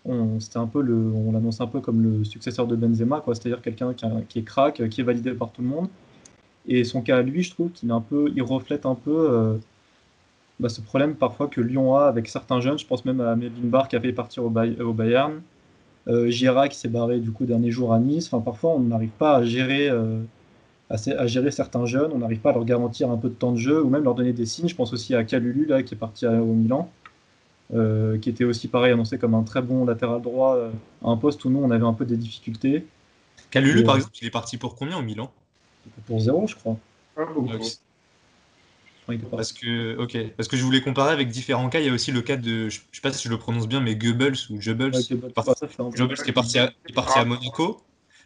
Speaker 7: on, c'était un peu on l'annonce un peu comme le successeur de Benzema, quoi. C'est-à-dire quelqu'un qui, qui est crack, qui est validé par tout le monde. Et son cas à lui, je trouve qu'il est un peu, il reflète un peu euh, bah, ce problème parfois que Lyon a avec certains jeunes. Je pense même à Melvin Barr qui a fait partir au, Bay- au Bayern. Euh, Gira qui s'est barré du coup dernier jour à Nice. Enfin, parfois, on n'arrive pas à gérer, euh, à, gérer certains jeunes. On n'arrive pas à leur garantir un peu de temps de jeu ou même leur donner des signes. Je pense aussi à Kalulu là, qui est parti à- au Milan, euh, qui était aussi pareil annoncé comme un très bon latéral droit euh, à un poste où nous on avait un peu des difficultés.
Speaker 1: Calulu, par exemple, il est parti pour combien au Milan?
Speaker 7: Pour zéro, je crois.
Speaker 10: Beaucoup.
Speaker 7: Pas-
Speaker 1: Parce que, ok, parce que je voulais comparer avec différents cas. Il y a aussi le cas de, je je sais pas si je le prononce bien, mais Goebbels ou Goebbels,
Speaker 7: Ouais, Goebbels. Ça
Speaker 1: Goebbels qui est parti à, qui est parti à Monaco.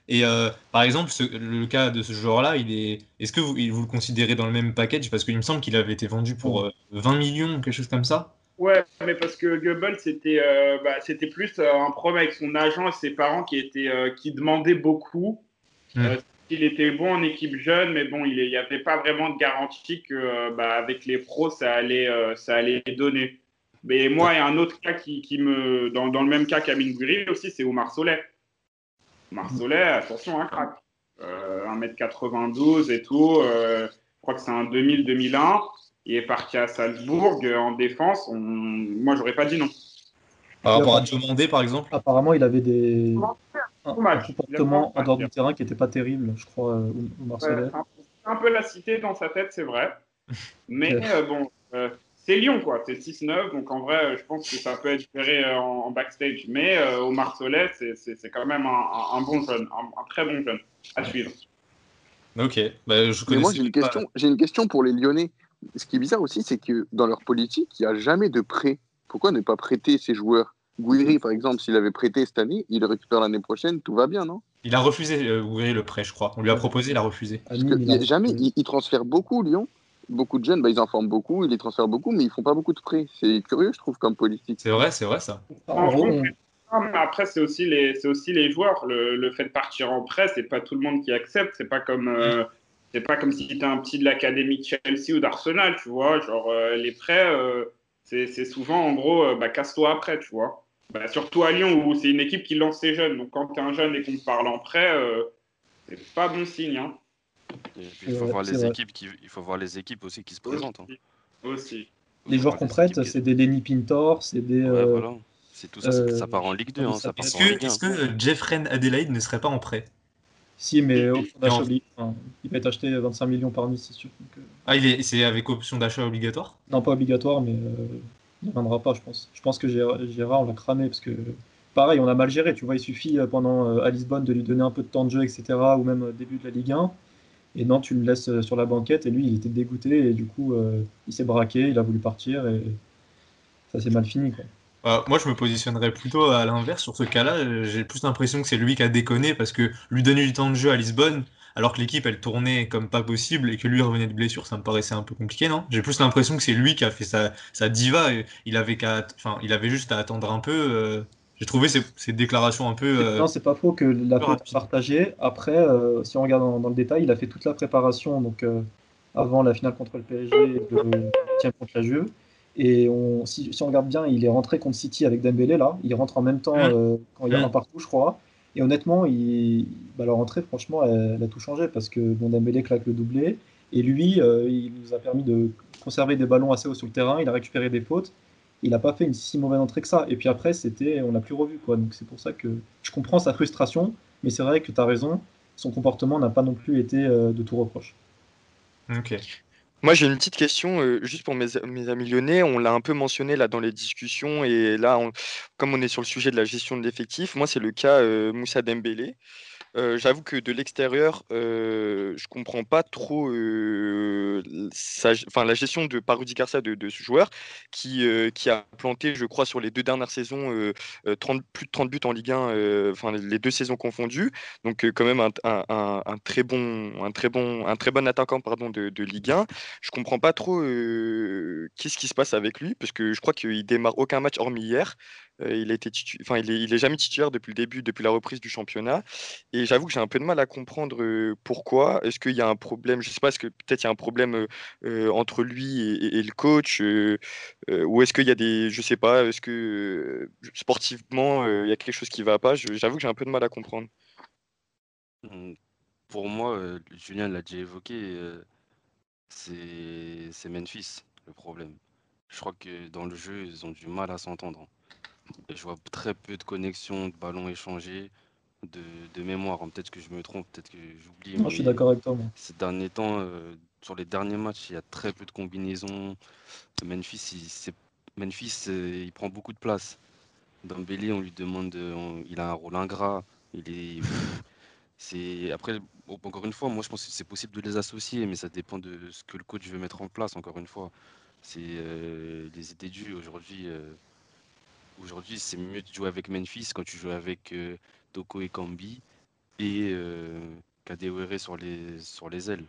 Speaker 1: Et euh, par exemple, ce- le cas de ce joueur-là, il est, est-ce que vous, vous le considérez dans le même package? Parce qu'il me semble qu'il avait été vendu pour euh, 20 millions ou quelque chose comme ça.
Speaker 10: Ouais, mais parce que Goebbels, c'était euh, bah, c'était plus euh, un problème avec son agent et ses parents qui, étaient, euh, qui demandaient beaucoup. Euh, il était bon en équipe jeune, mais bon, il n'y avait pas vraiment de garantie que euh, bah, avec les pros, ça allait, euh, ça allait donner. Mais moi, il y a un autre cas qui, qui me. Dans, dans le même cas qu'Amin Gouiri aussi, c'est Omar Solet. Omar Solet, attention, un crack. Euh, 1m92 et tout. euh, je crois que c'est un 2000-2001. Il est parti à Salzbourg en défense. On... Moi, j'aurais pas dit non.
Speaker 1: Par rapport à Diomandé, par exemple.
Speaker 7: Apparemment, il avait des un,
Speaker 10: match.
Speaker 7: comportement en dehors du terrain qui n'était pas terrible, je crois, euh, au- au Marseillais.
Speaker 10: Un, peu la cité dans sa tête, c'est vrai. Mais euh, bon, euh, c'est Lyon, quoi. C'est 6-9. Donc en vrai, je pense que ça peut être géré en, en backstage. Mais euh, au Marseillais, c'est- c'est c'est quand même un, un- un bon jeune, un, un très bon jeune à suivre.
Speaker 1: Ok, bah, je
Speaker 12: Mais moi, j'ai une,
Speaker 1: pas-
Speaker 12: question, j'ai une question pour les Lyonnais. Ce qui est bizarre aussi, c'est que dans leur politique, il n'y a jamais de prêt. Pourquoi ne pas prêter ces joueurs Gouiri, par exemple, s'il avait prêté cette année, il le récupère l'année prochaine, tout va bien, non?
Speaker 1: Il a refusé euh, Gouiri, le prêt, je crois. On lui a proposé, il a refusé.
Speaker 12: Parce que il a jamais, ils, ils transfèrent beaucoup, Lyon. Beaucoup de jeunes, bah, ils en forment beaucoup, ils les transfèrent beaucoup, mais ils font pas beaucoup de prêts. C'est curieux, je trouve, comme politique.
Speaker 1: C'est vrai, c'est vrai ça.
Speaker 10: En gros, non, mais après, c'est aussi, les- c'est aussi les joueurs. Le, le fait de partir en prêt, c'est pas tout le monde qui accepte. C'est pas comme, euh, c'est pas comme si tu étais un petit de l'académie de Chelsea ou d'Arsenal, tu vois. Genre, euh, les prêts, euh, c'est c'est souvent, en gros, euh, bah, casse-toi après, tu vois. Bah, surtout à Lyon, où c'est une équipe qui lance ses jeunes. Donc, quand tu es un jeune et qu'on te parle en prêt, euh, c'est pas bon signe. Hein.
Speaker 6: Et puis,
Speaker 7: C'est
Speaker 6: il faut voir
Speaker 7: c'est
Speaker 6: les équipes qui, il faut voir les équipes aussi qui se présentent. hein.
Speaker 10: Aussi.
Speaker 7: Les joueurs qu'on prête, c'est des Lenny Pintor, c'est des.
Speaker 6: Ouais,
Speaker 7: euh,
Speaker 6: voilà. C'est tout ça, ça- ça part en Ligue 2, hein,
Speaker 1: Est-ce que,
Speaker 6: Ligue 1.
Speaker 1: est-ce que euh, Jeffren Adelaide ne serait pas en prêt?
Speaker 7: Si, mais option d'achat
Speaker 1: Non.
Speaker 7: obli- enfin, il va être acheté 25 millions par Nice, c'est sûr. Donc, euh,
Speaker 1: Ah, il est, c'est avec option d'achat obligatoire?
Speaker 7: Non, pas obligatoire, mais euh, il ne viendra pas, je pense. Je pense que Gérard, on l'a cramé parce que, pareil, on a mal géré. Tu vois, il suffit euh, pendant euh, à Lisbonne de lui donner un peu de temps de jeu, etc., ou même euh, début de la Ligue 1. Et non, tu le laisses sur la banquette et lui, il était dégoûté et du coup, il s'est braqué, il a voulu partir et ça s'est mal fini. Quoi.
Speaker 1: Moi, je me positionnerais plutôt à l'inverse. Sur ce cas-là, j'ai plus l'impression que c'est lui qui a déconné parce que lui donner du temps de jeu à Lisbonne, alors que l'équipe elle tournait comme pas possible et que lui revenait de blessure, ça me paraissait un peu compliqué, non? J'ai plus l'impression que c'est lui qui a fait sa, sa diva. Et il avait qu'à, enfin, il avait juste à attendre un peu. euh, J'ai trouvé ces, ces déclarations un peu. euh,
Speaker 7: Non, c'est pas faux que la est partagée. Après, euh, si on regarde dans, dans le détail, il a fait toute la préparation donc euh, avant la finale contre le PSG et le huitième contre la Juve. Et on, si, si on regarde bien, il est rentré contre City avec Dembélé là. Il rentre en même temps
Speaker 1: Mm.
Speaker 7: euh, quand il y a
Speaker 1: Mm.
Speaker 7: un partout, je crois. Et honnêtement, il, bah, la rentrée, franchement, elle, a tout changé parce que bon, Dembélé claque le doublé. Et lui, euh, il nous a permis de conserver des ballons assez haut sur le terrain. Il a récupéré des fautes. Il n'a pas fait une si mauvaise entrée que ça. Et puis après, c'était, on l'a plus revu. Quoi. Donc c'est pour ça que je comprends sa frustration. Mais c'est vrai que tu as raison. Son comportement n'a pas non plus été euh, de tout reproche.
Speaker 1: Ok.
Speaker 13: Moi, j'ai une petite question, euh, juste pour mes, mes. On l'a un peu mentionné là dans les discussions. Et là, comme on est sur le sujet de la gestion de l'effectif, moi, c'est le cas euh, Moussa Dembélé. Euh, j'avoue que de l'extérieur, euh, je comprends pas trop euh, la gestion de par Rudy Garcia de, ce joueur qui, euh, qui a planté, je crois, sur les deux dernières saisons, 30 plus de 30 buts en Ligue 1, euh, enfin les deux saisons confondues. Donc quand même un, très bon, un très bon, un très bon attaquant pardon, de, de Ligue 1. Je comprends pas trop qu'est-ce qui se passe avec lui, parce que je crois qu'il démarre aucun match hormis hier. Euh, il été titu- enfin, il est, il est jamais titulaire depuis le début, depuis la reprise du championnat. Et j'avoue que j'ai un peu de mal à comprendre pourquoi. Est-ce qu'il y a un problème, je sais pas, est-ce que peut-être il y a un problème entre lui et, le coach, ou est-ce qu'il y a des, je sais pas, est-ce que sportivement il y a quelque chose qui va pas? J'avoue que j'ai un peu de mal à comprendre.
Speaker 6: Mm, Pour moi, Julien l'a déjà évoqué, c'est Memphis le problème. Je crois que dans le jeu, ils ont du mal à s'entendre. Et je vois très peu de connexions, de ballons échangés, de, de mémoire. hein. Peut-être que je me trompe, peut-être que j'oublie.
Speaker 7: Non, je suis d'accord avec toi.
Speaker 6: Ces derniers temps, euh, sur les derniers matchs, il y a très peu de combinaisons. Memphis, il, Memphis, euh, il prend beaucoup de place. Dembélé, on lui demande, de- on- il a un rôle ingrat. Il est, c'est après, encore une fois, moi je pense que c'est possible de les associer, mais ça dépend de ce que le coach veut mettre en place. Encore une fois, c'est euh, les idées dues aujourd'hui. euh, aujourd'hui, c'est mieux de jouer avec Memphis quand tu joues avec euh, Toko et Kambi et euh, Kadewere sur les sur les ailes.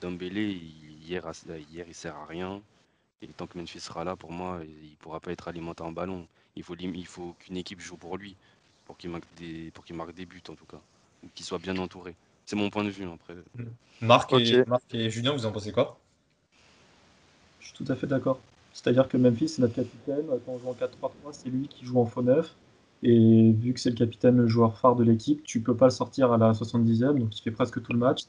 Speaker 6: Dembélé, il- hier, a- hier, il sert à rien. Et tant que Memphis sera là, pour moi, il ne pourra pas être alimenté en ballon. Il faut, il faut qu'une équipe joue pour lui, pour qu'il marque des, pour qu'il marque des buts en tout cas, ou qu'il soit bien entouré. C'est mon point de vue après.
Speaker 1: Marc, et,
Speaker 13: Ok.
Speaker 1: Marc et Julien, vous en pensez quoi?
Speaker 7: Je suis tout à fait d'accord. C'est-à-dire que Memphis, c'est notre capitaine. Quand on joue en 4-3-3, c'est lui qui joue en faux neuf. Et vu que c'est le capitaine, le joueur phare de l'équipe, tu peux pas le sortir à la 70e, donc il fait presque tout le match.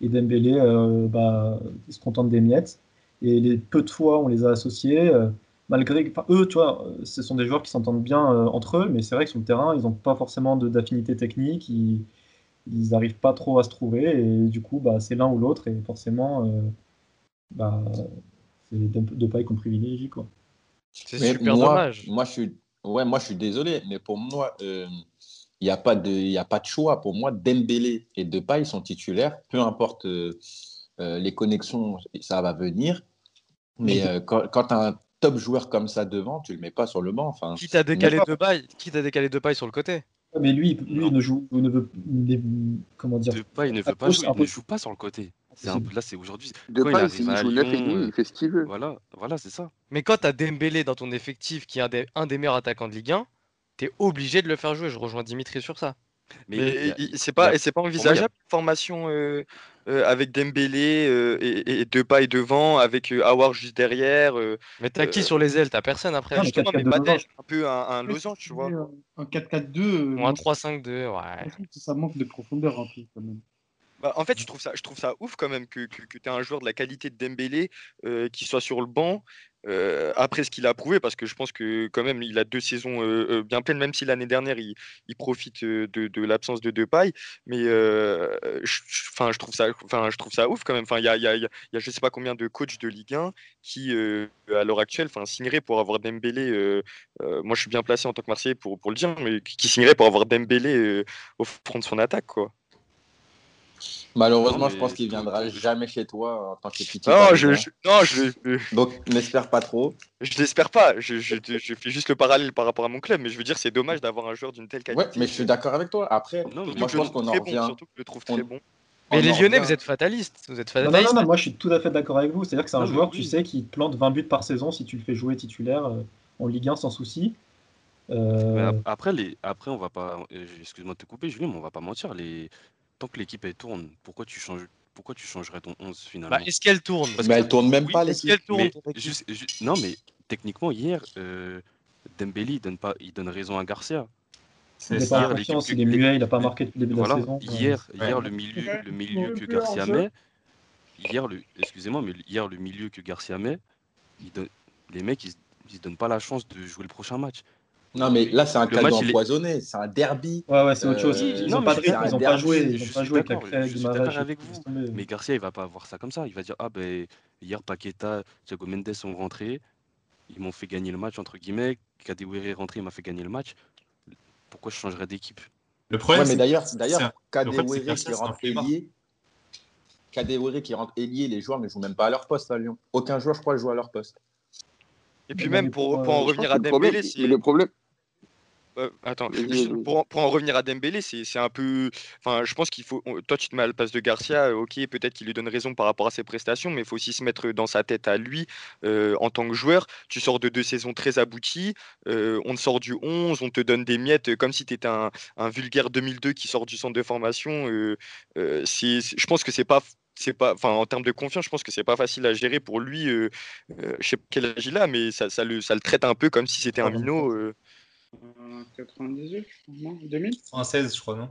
Speaker 7: Et Dembélé, euh, bah, il se contente des miettes. Et les peu de fois on les a associés, euh, malgré eux, tu vois, euh, ce sont des joueurs qui s'entendent bien entre eux, mais c'est vrai que sur le terrain, ils n'ont pas forcément d'affinité technique. Ils, n'arrivent pas trop à se trouver. Et du coup, bah, c'est l'un ou l'autre. Et forcément, bah, c'est les deux, deux pailles qu'on privilégie. Quoi.
Speaker 9: C'est
Speaker 8: Mais
Speaker 9: super
Speaker 8: moi,
Speaker 9: dommage.
Speaker 8: Moi, je suis, ouais, moi, je suis désolé, mais pour moi, euh, il n'y a, pas de- il y a pas de choix. Pour moi, Dembélé et Depay sont titulaires. Peu importe euh, euh, les connexions, ça va venir. Mais euh, quand, quand tu as un top joueur comme ça devant, tu le mets pas sur le banc. Enfin,
Speaker 9: Quitte à décaler deux bails, quitte à décaler pailles sur le côté.
Speaker 7: Mais lui, lui il ne joue, il ne veut, il est- comment dire,
Speaker 6: Depay, il ne veut pas jouer, il joue pas sur le côté. C'est un
Speaker 7: Impossible.
Speaker 6: peu- là, c'est aujourd'hui.
Speaker 12: Depay,
Speaker 6: Quand il
Speaker 12: s'il
Speaker 6: arrive à
Speaker 12: joue neuf et
Speaker 6: Lyon,
Speaker 12: demi, il fait ce qu'il veut.
Speaker 6: Voilà, voilà, c'est ça.
Speaker 9: Mais quand t'as Dembélé dans ton effectif, qui est un des, un des meilleurs attaquants de Ligue 1, t'es obligé de le faire jouer. Je rejoins Dimitri sur ça.
Speaker 6: Mais, il
Speaker 13: il- c'est
Speaker 6: il
Speaker 13: pas,
Speaker 6: a-
Speaker 13: et c'est pas
Speaker 6: il
Speaker 13: envisageable une formation euh, euh, avec Dembélé euh, et, et Depay devant, avec euh, Aouar juste derrière. euh,
Speaker 9: Mais t'as qui
Speaker 13: euh,
Speaker 9: sur les ailes? T'as personne après.
Speaker 7: Non, mais
Speaker 13: justement, mais
Speaker 7: 4-4-2
Speaker 13: pas
Speaker 7: losange.
Speaker 13: d'aile, un peu un, un losange, tu vois.
Speaker 11: Un 4-4-2, euh,
Speaker 9: Ou un 3-5-2, ouais.
Speaker 11: je trouve que ça manque de profondeur un peu quand même.
Speaker 13: Bah, en fait, je trouve ça, je trouve ça ouf quand même que, que, tu aies un joueur de la qualité de Dembélé euh, qui soit sur le banc euh, après ce qu'il a prouvé, parce que je pense que quand même il a deux saisons euh, bien pleines, même si l'année dernière il, il profite de, de l'absence de Depay. Mais je, trouve ça, enfin, je trouve ça ouf quand même. Enfin, il y a, y, a, il y a- il y a je sais pas combien de coachs de Ligue 1 qui, à l'heure actuelle, enfin, signeraient pour avoir Dembélé. moi, je suis bien placé en tant que Marseillais pour, pour le dire, mais qui, qui signeraient pour avoir Dembélé au front de son attaque, quoi.
Speaker 8: Malheureusement, je pense qu'il viendra jamais chez toi en tant que petit
Speaker 13: Non, je, je- non, je,
Speaker 8: Donc, n'espère pas trop.
Speaker 13: Je l'espère pas. Je, je, je fais juste le parallèle par rapport à mon club, mais je veux dire, c'est dommage d'avoir un joueur d'une telle
Speaker 8: Ouais,
Speaker 13: qualité.
Speaker 8: mais je suis d'accord avec toi. Après,
Speaker 6: Non,
Speaker 8: moi, je pense qu'on en
Speaker 13: très bon,
Speaker 8: revient.
Speaker 13: surtout que je le trouve très
Speaker 8: on-
Speaker 13: bon. Mais
Speaker 7: on
Speaker 13: les Lyonnais,
Speaker 7: revient-
Speaker 13: vous êtes fatalistes. Vous êtes
Speaker 7: Non, non,
Speaker 13: fatalistes.
Speaker 7: non, non, moi je suis tout à fait d'accord avec vous. C'est-à-dire que c'est un
Speaker 6: Non, mais
Speaker 7: joueur,
Speaker 6: oui.
Speaker 7: tu sais, qui te plante 20 buts par saison si tu le fais jouer titulaire euh, en Ligue 1 sans souci. Euh,
Speaker 6: après, les... après, on va pas. euh, Excuse-moi de te couper, Julien, mais on va pas mentir. Les... Tant que l'équipe elle tourne, pourquoi tu changes pourquoi tu changerais ton 11 finalement?
Speaker 13: Bah, est-ce qu'elle tourne?
Speaker 6: Parce
Speaker 8: Mais
Speaker 6: que-
Speaker 8: elle tourne même
Speaker 6: oui,
Speaker 8: pas,
Speaker 13: est-ce
Speaker 8: l'équipe.
Speaker 13: qu'elle tourne?
Speaker 6: Mais juste- ju- Non, mais techniquement, hier, euh, Dembélé, il donne, pas... il donne raison à Garcia.
Speaker 7: il n'est pas confiance, il est
Speaker 6: les-
Speaker 7: muet, il n'a pas marqué depuis le début
Speaker 6: Voilà,
Speaker 7: de la saison.
Speaker 6: hier,
Speaker 7: Ouais.
Speaker 6: hier le milieu, le milieu que Garcia met, hier le, excusez-moi, mais hier le milieu que Garcia met, il donne- les mecs ils, ils se donnent pas la chance de jouer le prochain match.
Speaker 8: Non, mais là, c'est un
Speaker 6: Le
Speaker 8: cadeau
Speaker 6: match,
Speaker 8: empoisonné. C'est un derby.
Speaker 7: Ouais, ouais, c'est autre chose.
Speaker 8: Euh,
Speaker 7: Ils n'ont pas rythme, ils n'ont pas
Speaker 8: un
Speaker 7: joué. Ils
Speaker 6: Je
Speaker 7: n'ont pas joué avec
Speaker 6: je suis avec vous. Mais Garcia, il va pas voir ça comme ça. Il va dire Ah ben hier Paqueta, Thiago Mendes sont rentrés, ils m'ont fait gagner le match entre guillemets. Kadewere est rentré, il m'a fait gagner le match. Pourquoi je changerais d'équipe?
Speaker 1: Le problème,
Speaker 8: Ouais, mais
Speaker 1: c'est-
Speaker 8: d'ailleurs, Kadewere qui rentre ailier, Kadewere qui rentre ailier, les joueurs ne jouent même pas à leur poste à Lyon. Aucun joueur, je crois, joue à leur poste.
Speaker 13: Et puis même pour, en
Speaker 7: euh,
Speaker 13: revenir à Dembélé,
Speaker 12: le problème,
Speaker 13: Euh, attends, pour, en- pour en revenir à Dembélé, c'est un peu. Enfin, je pense qu'il faut. Toi, tu te mets à la place de Garcia, euh, ok, peut-être qu'il lui donne raison par rapport à ses prestations, mais il faut aussi se mettre dans sa tête à lui euh, en tant que joueur. Tu sors de deux saisons très abouties, euh, on te sort du 11, on te donne des miettes comme si tu étais un, un vulgaire 2002 qui sort du centre de formation. je pense que c'est pas. C'est pas, enfin, en termes de confiance, je pense que c'est pas facile à gérer pour lui. euh, euh, je sais pas quel âge il a, mais ça, ça le, ça le traite un peu comme si c'était un minot. euh.
Speaker 10: Euh, 98, non 2000
Speaker 1: 16, je crois, non?